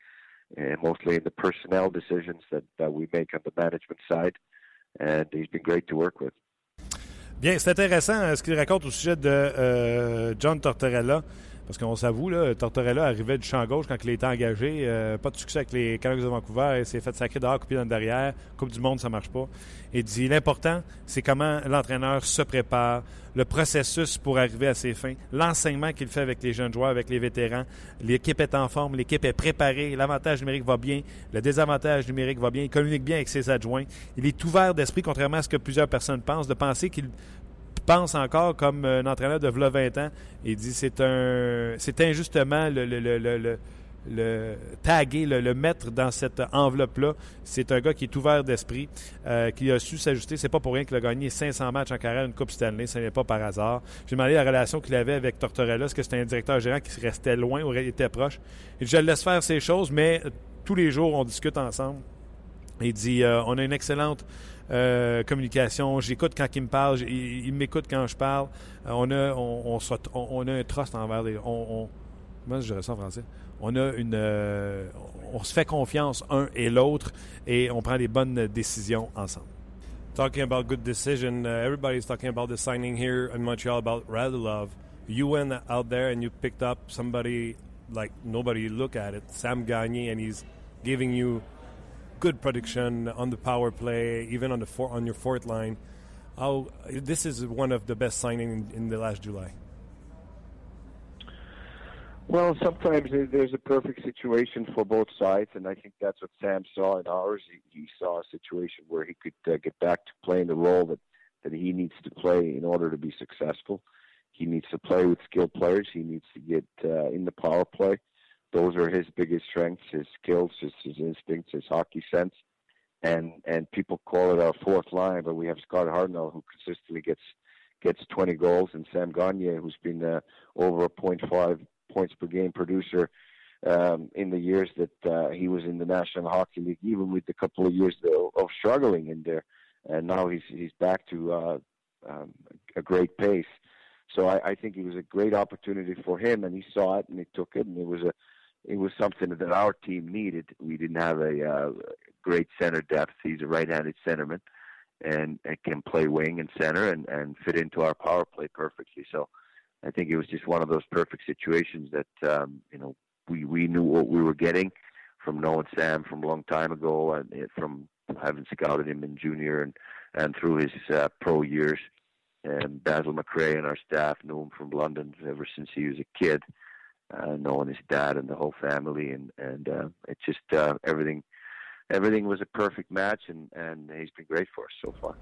and mostly in the personnel decisions that that we make on the management side and he's been great to work with. Bien, c'est intéressant euh, ce qu'il raconte au sujet de euh, John Tortorella. Parce qu'on s'avoue, Tortorella arrivait du champ gauche quand il était engagé. Euh, pas de succès avec les Canucks de Vancouver. Il s'est fait sacrer dehors, coupé dans le derrière. Coupe du monde, ça marche pas. Et dit l'important, c'est comment l'entraîneur se prépare, le processus pour arriver à ses fins, l'enseignement qu'il fait avec les jeunes joueurs, avec les vétérans. L'équipe est en forme, l'équipe est préparée, l'avantage numérique va bien, le désavantage numérique va bien, il communique bien avec ses adjoints. Il est ouvert d'esprit, contrairement à ce que plusieurs personnes pensent, de penser qu'il pense encore comme un entraîneur de 20 ans. Il dit c'est un c'est injustement le, taguer, le, mettre dans cette enveloppe-là. C'est un gars qui est ouvert d'esprit, euh, qui a su s'ajuster. C'est pas pour rien qu'il a gagné 500 matchs en carrière, une Coupe Stanley. Ce n'est pas par hasard. J'ai demandé la relation qu'il avait avec Tortorella. Est-ce que c'était un directeur gérant qui restait loin ou était proche? Je le laisse faire ces choses, mais tous les jours, on discute ensemble. Il dit, euh, on a une excellente euh, communication. J'écoute quand il me parle, il, m'écoute quand je parle. Euh, on, a, on, a un trust envers les. On, comment je dirais ça en français? on a une, euh, on se fait confiance un et l'autre et on prend des bonnes décisions ensemble. Talking about good decision, uh, everybody's talking about the signing here in Montreal about Radulov. You went out there and you picked up somebody like nobody look at it, Sam Gagne, and he's giving you good production on the power play, even on the four, on your fourth line. How this is one of the best signing in, in the last July. Well, sometimes there's a perfect situation for both sides, and I think that's what Sam saw in ours. He, he saw a situation where he could uh, get back to playing the role that that he needs to play in order to be successful. He needs to play with skilled players. He needs to get uh, in the power play. Those are his biggest strengths: his skills, his, his instincts, his hockey sense. And and people call it our fourth line, but we have Scott Hartnell who consistently gets gets 20 goals, and Sam Gagne who's been uh, over a .5 points per game producer um, in the years that uh, he was in the National Hockey League, even with a couple of years of, of struggling in there. And now he's he's back to uh, um, a great pace. So I, I think it was a great opportunity for him, and he saw it and he took it, and it was a it was something that our team needed. We didn't have a uh, great center depth. He's a right-handed centerman, and, and can play wing and center and and fit into our power play perfectly. So I think it was just one of those perfect situations that um, you know we we knew what we were getting from knowing Sam from a long time ago and from having scouted him in junior and and through his uh, pro years. And Basil McRae and our staff knew him from London ever since he was a kid, uh, knowing his dad and the whole family, and and uh, it just uh, everything everything was a perfect match, and, and he's been great for us so far.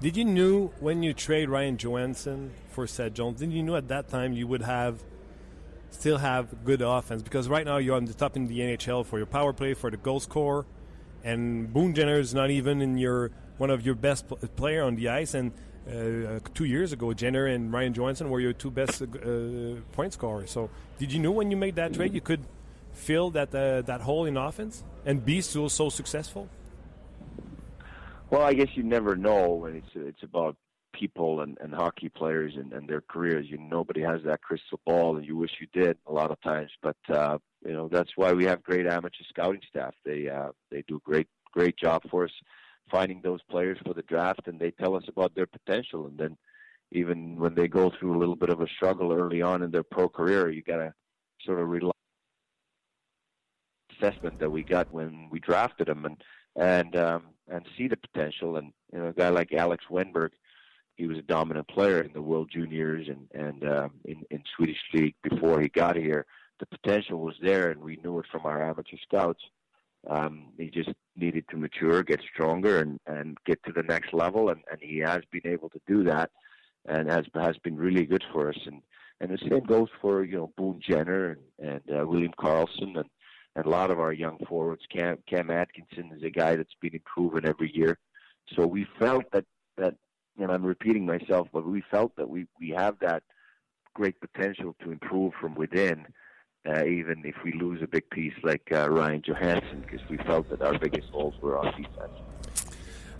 Did you knew when you trade Ryan Johansson for Seth Jones? Did you know at that time you would have still have good offense? Because right now you're on the top in the NHL for your power play, for the goal score, and Boone Jenner is not even in your one of your best player on the ice. And uh, two years ago, Jenner and Ryan Johansson were your two best uh, point scorers. So, did you know when you made that trade you could fill that uh, that hole in offense and be still so successful? Well, I guess you never know when it's it's about people and, and hockey players and, and their careers. You nobody has that crystal ball, and you wish you did a lot of times. But uh, you know that's why we have great amateur scouting staff. They uh, they do great great job for us finding those players for the draft, and they tell us about their potential. And then even when they go through a little bit of a struggle early on in their pro career, you got to sort of rely assessment that we got when we drafted them and and um, and see the potential. And you know, a guy like Alex Wenberg, he was a dominant player in the World Juniors and and um, in in Swedish league before he got here. The potential was there, and we knew it from our amateur scouts. Um, he just needed to mature, get stronger, and and get to the next level, and and he has been able to do that, and has has been really good for us. And and the same goes for you know Boone Jenner and, and uh, William Carlson and and a lot of our young forwards. Cam Cam Atkinson is a guy that's been improving every year. So we felt that that and I'm repeating myself, but we felt that we we have that great potential to improve from within, uh, even if we lose a big piece like uh, Ryan Johansson, because we felt that our biggest holes were on defense.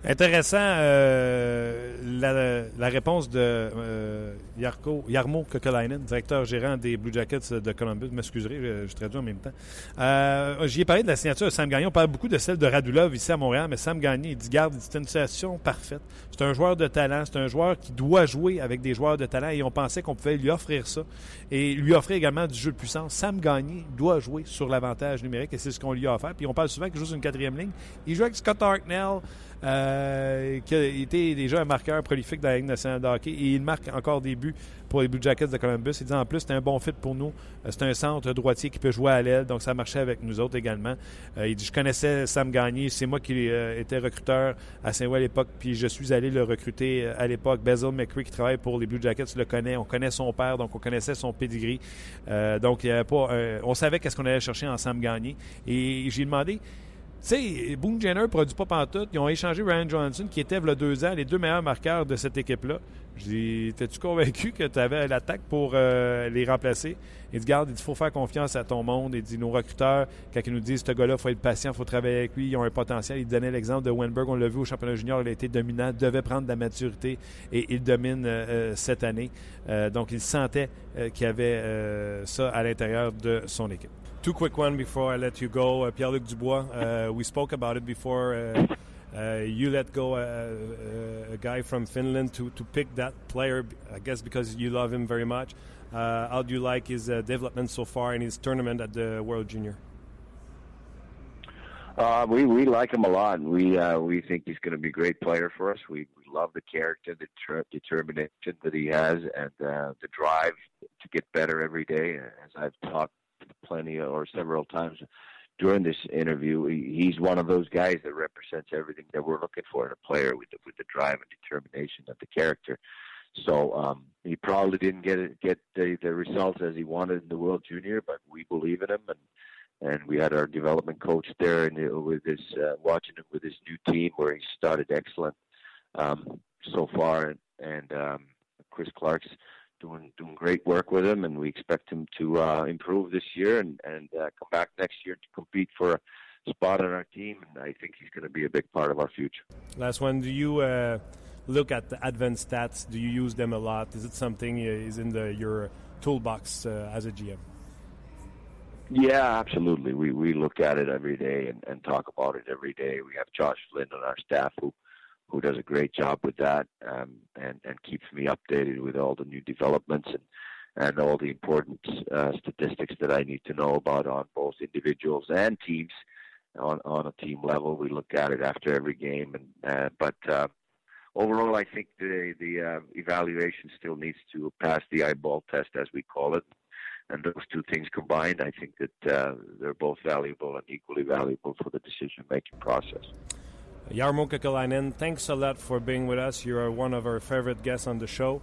Intéressant euh, la, la, réponse de euh, Yarko, Yarmo Kokolainen, directeur gérant des Blue Jackets de Columbus. M'excuserez, je, je, traduis en même temps. Euh, J'y ai parlé de la signature de Sam Gagné. On parle beaucoup de celle de Radulov ici à Montréal, mais Sam Gagné, il dit garde, c'est une situation parfaite. C'est un joueur de talent, c'est un joueur qui doit jouer avec des joueurs de talent et on pensait qu'on pouvait lui offrir ça et lui offrir également du jeu de puissance. Sam Gagné doit jouer sur l'avantage numérique et c'est ce qu'on lui a offert. Puis on parle souvent qu'il joue sur une quatrième ligne. Il joue avec Scott Hartnell. Euh, qui a été déjà un marqueur prolifique dans la Ligue nationale de hockey et il marque encore des buts pour les Blue Jackets de Columbus. Il dit en plus, c'est un bon fit pour nous. Euh, c'est un centre droitier qui peut jouer à l'aile, donc ça marchait avec nous autres également. Euh, il dit Je connaissais Sam Gagné, c'est moi qui euh, étais recruteur à Saint-Louis à l'époque, puis je suis allé le recruter à l'époque. Basil McCree, qui travaille pour les Blue Jackets, le connaît. On connaît son père, donc on connaissait son pedigree. donc, il avait pas, on savait qu'est-ce qu'on allait chercher en Sam Gagné. Et j'ai demandé sais, Boone Jenner ne produit pas pantoute. Ils ont échangé Ryan Johnson, qui était, il y deux ans, les deux meilleurs marqueurs de cette équipe-là. Je dis, t'es-tu convaincu que tu avais l'attaque pour euh, les remplacer? Il dit, garde, il faut faire confiance à ton monde. Il dit, nos recruteurs, quand ils nous disent, ce gars-là, faut être patient, faut travailler avec lui, ils ont un potentiel. Il donnait l'exemple de Wenberg, on l'a vu au championnat junior, il a été dominant, devait prendre de la maturité et il domine euh, euh, cette année. donc, il sentait qu'il y avait ça à l'intérieur de son équipe. Two quick one before I let you go. Uh, Pierre-Luc Dubois, uh, we spoke about it before. Uh, uh, you let go uh, uh, a guy from Finland to, to pick that player, I guess because you love him very much. How do you like his development so far in his tournament at the World Junior? We we like him a lot. We we think he's going to be a great player for us. We, we love the character, the determination that he has, and the drive to get better every day. As I've talked plenty or several times during this interview, he, he's one of those guys that represents everything that we're looking for in a player with the, with the drive and determination of the character. So um, he probably didn't get it, get the, the results as he wanted in the World Junior, but we believe in him. And and we had our development coach there and with his uh, watching him with his new team where he started excellent um, so far. And, and um, Chris Clark's doing doing great work with him and we expect him to uh, improve this year and and uh, come back next year to compete for a spot on our team and I think he's going to be a big part of our future. Last one, do you uh, look at the advanced stats? Do you use them a lot? Is it something is in the your toolbox uh, as a GM? Yeah, absolutely. We we look at it every day and, and talk about it every day. We have Josh Flynn on our staff who who does a great job with that um, and and keeps me updated with all the new developments and and all the important uh, statistics that I need to know about on both individuals and teams. On on a team level, we look at it after every game, and uh, but uh, overall, I think the the uh, evaluation still needs to pass the eyeball test, as we call it and those two things combined, I think that uh, they're both valuable and equally valuable for the decision making process. Jarmo Kekalainen, thanks a lot for being with us. You are one of our favorite guests on the show.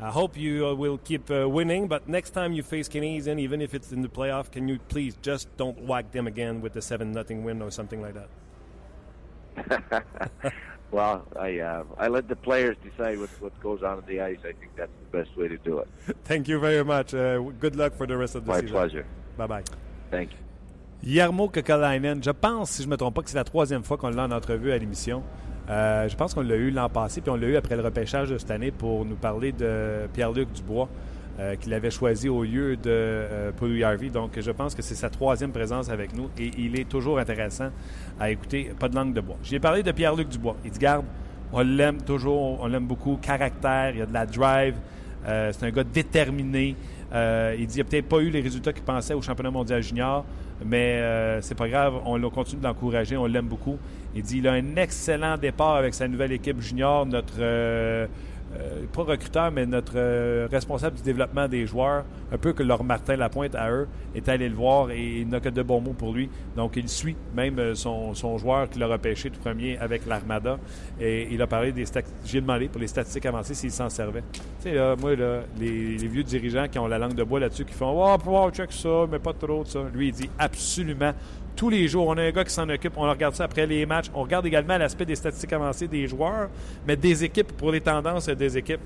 I hope you uh, will keep uh, winning, but next time you face Canadian, even if it's in the playoff, can you please just don't whack them again with the 7 nothing win or something like that? Well, I uh, I let the players decide what, what goes on in the ice. I think that's the best way to do it. Thank you very much. Uh, good luck for the rest of the season. My season. pleasure. Bye bye. Thank you. Yarmo Kekalainen, je pense, si je ne me trompe pas, que c'est la troisième fois qu'on l'a en entrevue à l'émission. Euh, je pense qu'on l'a eu l'an passé, puis on l'a eu après le repêchage de cette année pour nous parler de Pierre-Luc Dubois, euh, qu'il avait choisi au lieu de euh, Paul Harvey. Donc, je pense que c'est sa troisième présence avec nous et il est toujours intéressant à écouter. Pas de langue de bois. J'ai parlé de Pierre-Luc Dubois. Il dit, garde, on l'aime toujours, on l'aime beaucoup. Caractère, il y a de la drive. Euh, c'est un gars déterminé. Euh, il dit qu'il n'a peut-être pas eu les résultats qu'il pensait au championnat mondial junior, mais euh, c'est pas grave, on continue de l'encourager, on l'aime beaucoup. Il dit qu'il a un excellent départ avec sa nouvelle équipe junior, notre euh, pas recruteur, mais notre euh, responsable du développement des joueurs, un peu que leur Martin Lapointe à eux, est allé le voir et il n'a que de bons mots pour lui. Donc il suit même euh, son, joueur qui l'a repêché tout premier avec l'Armada. Et il a parlé des statistiques. J'ai demandé pour les statistiques avancées s'il s'en servait. Tu sais, là, moi, les, vieux dirigeants qui ont la langue de bois là-dessus, qui font Oh, pouvoir check ça, mais pas trop de ça. Lui, il dit absolument tous les jours. On a un gars qui s'en occupe. On regarde ça après les matchs. On regarde également l'aspect des statistiques avancées des joueurs, mais des équipes pour les tendances des équipes.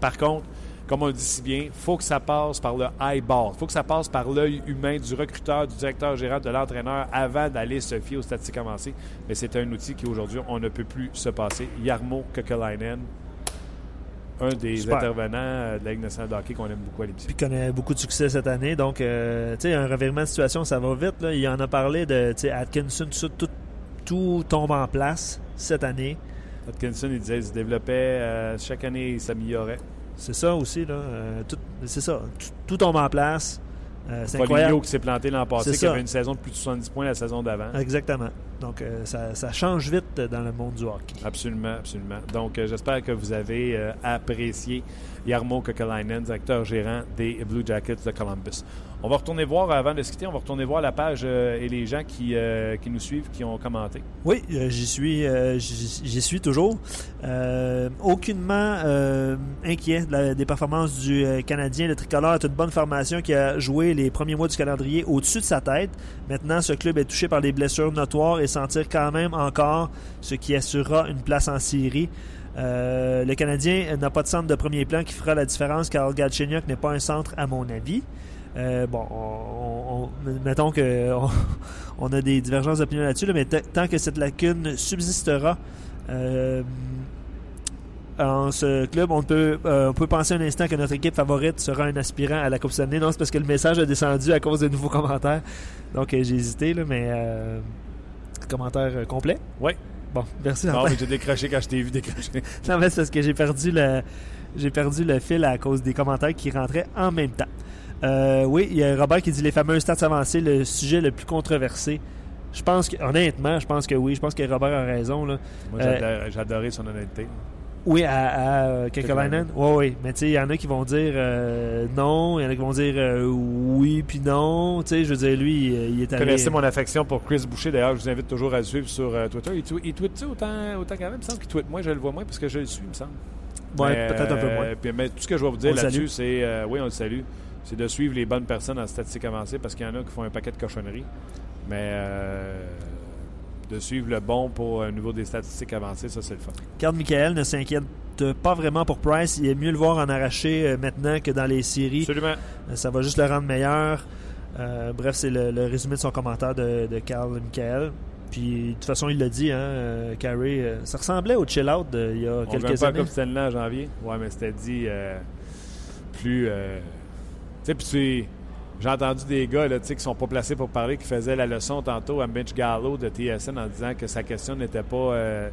Par contre, comme on le dit si bien, il faut que ça passe par le eyeball. Il faut que ça passe par l'œil humain du recruteur, du directeur général, de l'entraîneur avant d'aller se fier aux statistiques avancées. Mais c'est un outil qui aujourd'hui, on ne peut plus se passer. Yarmo Kekalainen, un des Super. intervenants euh, de la Ligue nationale de hockey qu'on aime beaucoup à l'émission. Puis connaît beaucoup de succès cette année. Donc, euh, tu sais, un revirement de situation, ça va vite. Là. Il en a parlé de Atkinson, tout, tout, tout tombe en place cette année. Atkinson, il disait qu'il se développait, euh, chaque année, il s'améliorait. C'est ça aussi. là. Euh, c'est ça. Tout, tout tombe en place. Euh, c'est incroyable. qui s'est planté l'an passé, qui avait une saison de plus de 70 points la saison d'avant. Exactement. Donc, euh, ça, ça change vite dans le monde du hockey. Absolument, absolument. Donc, euh, j'espère que vous avez euh, apprécié Yarmo Kokalainen, directeur gérant des Blue Jackets de Columbus. On va retourner voir, avant de se quitter, on va retourner voir la page euh, et les gens qui, euh, qui nous suivent, qui ont commenté. Oui, euh, j'y suis, euh, j'y suis toujours. Euh, aucunement euh, inquiet des performances du euh, Canadien. Le tricolore est une bonne formation qui a joué les premiers mois du calendrier au-dessus de sa tête. Maintenant, ce club est touché par des blessures notoires et s'en tire quand même encore, ce qui assurera une place en série. Euh, le Canadien n'a pas de centre de premier plan qui fera la différence car Galchenyuk n'est pas un centre à mon avis. Euh, bon, on, on- mettons que on, on a des divergences d'opinion là-dessus, là, mais tant que cette lacune subsistera, euh, en ce club, on peut, euh, on peut penser un instant que notre équipe favorite sera un aspirant à la Coupe Stanley. Non, c'est parce que le message a descendu à cause de nouveaux commentaires. Donc, j'ai hésité, là, mais euh, commentaire complet. Oui. Bon, merci. Non, mais j'ai décroché quand je t'ai vu décrocher. Non, mais c'est parce que j'ai perdu le j'ai perdu le fil à cause des commentaires qui rentraient en même temps. Euh, oui, il y a Robert qui dit les fameux stats avancés, le sujet le plus controversé. Je pense que, honnêtement, je pense que oui. Je pense que Robert a raison. Là. Moi, Euh, j'ai adoré son honnêteté. oui, à, à Kekalainen. Oui, oui. Mais tu sais, il y en a qui vont dire euh, non, il y en a qui vont dire euh, oui, puis non. Tu sais, je veux dire, lui, il, il est Vous allé. connaissez mon affection pour Chris Boucher. D'ailleurs, je vous invite toujours à le suivre sur euh, Twitter. Il, tw- il autant, autant qu'avant? Il me semble qu'il tweet. Moi, je le vois moins parce que je le suis, il me semble. Mais, peut-être un peu moins. puis, mais tout ce que je vais vous dire là-dessus, c'est. oui, on le salue. C'est de suivre les bonnes personnes en statistique avancée parce qu'il y en a qui font un paquet de cochonneries. Mais euh, de suivre le bon pour un niveau des statistiques avancées, ça, c'est le fun. Carl Michael ne s'inquiète pas vraiment pour Price. Il est mieux le voir en arraché euh, maintenant que dans les séries. Absolument. Euh, Ça va juste le rendre meilleur. Euh, bref, c'est le, le résumé de son commentaire de, de Carl Michael. Puis, de toute façon, il l'a dit, hein, euh, Carey, euh, ça ressemblait au chill-out d'il y a On ne quelques pas années. comme Stanley en janvier. Ouais, mais c'était dit plus. Sais, puis j'ai entendu des gars là, qui sont pas placés pour parler qui faisaient la leçon tantôt à Mitch Gallo de TSN en disant que sa question n'était pas euh,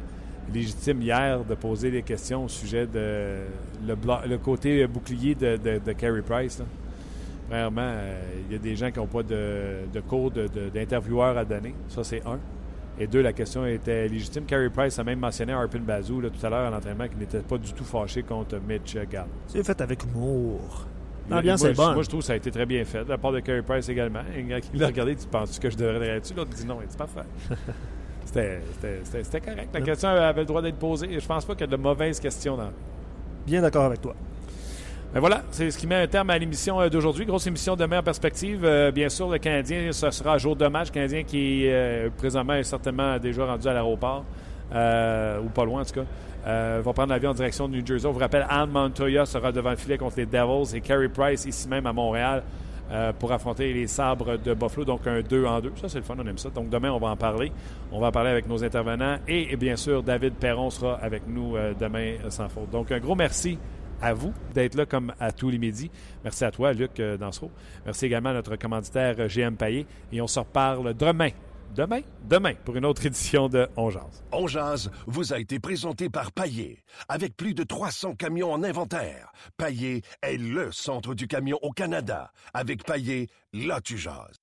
légitime hier de poser des questions au sujet de le, côté bouclier de, de, Carey Price. Vraiment, euh, il y a des gens qui n'ont pas de, de cours d'intervieweur à donner. Ça, c'est un. Et deux, la question était légitime. Carey Price a même mentionné à Arpin Bazou tout à l'heure à l'entraînement qu'il n'était pas du tout fâché contre Mitch Gallo. C'est fait avec humour. Moi, L'ambiance est bonne. Moi, je trouve que ça a été très bien fait. La part de Carey Price également. Il l'a regardé, tu penses que je devrais là-dessus? L'autre dit non, c'est parfait. C'était correct. La question avait le droit d'être posée. Et je pense pas qu'il y a de mauvaises questions dans Bien d'accord avec toi. ben voilà, c'est ce qui met un terme à l'émission euh, d'aujourd'hui. Grosse émission demain en perspective. Euh, bien sûr, le Canadien, ce sera jour de match. Le Canadien qui, euh, présentement, est certainement déjà rendu à l'aéroport, euh, ou pas loin en tout cas. Euh, va prendre l'avion en direction de New Jersey. On vous rappelle, Anne Montoya sera devant le filet contre les Devils et Carey Price ici même à Montréal euh, pour affronter les sabres de Buffalo. Donc un 2 en 2. Ça, c'est le fun, on aime ça. Donc demain, on va en parler. On va en parler avec nos intervenants. Et, bien sûr, David Perron sera avec nous euh, demain euh, sans faute. Donc un gros merci à vous d'être là comme à tous les midis. Merci à toi, Luc Dansereau. Merci également à notre commanditaire GM Payet. Et on se reparle demain. Demain? Demain, pour une autre édition de On Jase. On jase vous a été présenté par Paillé. Avec plus de 300 camions en inventaire, Paillé est le centre du camion au Canada. Avec Paillé, là tu jases.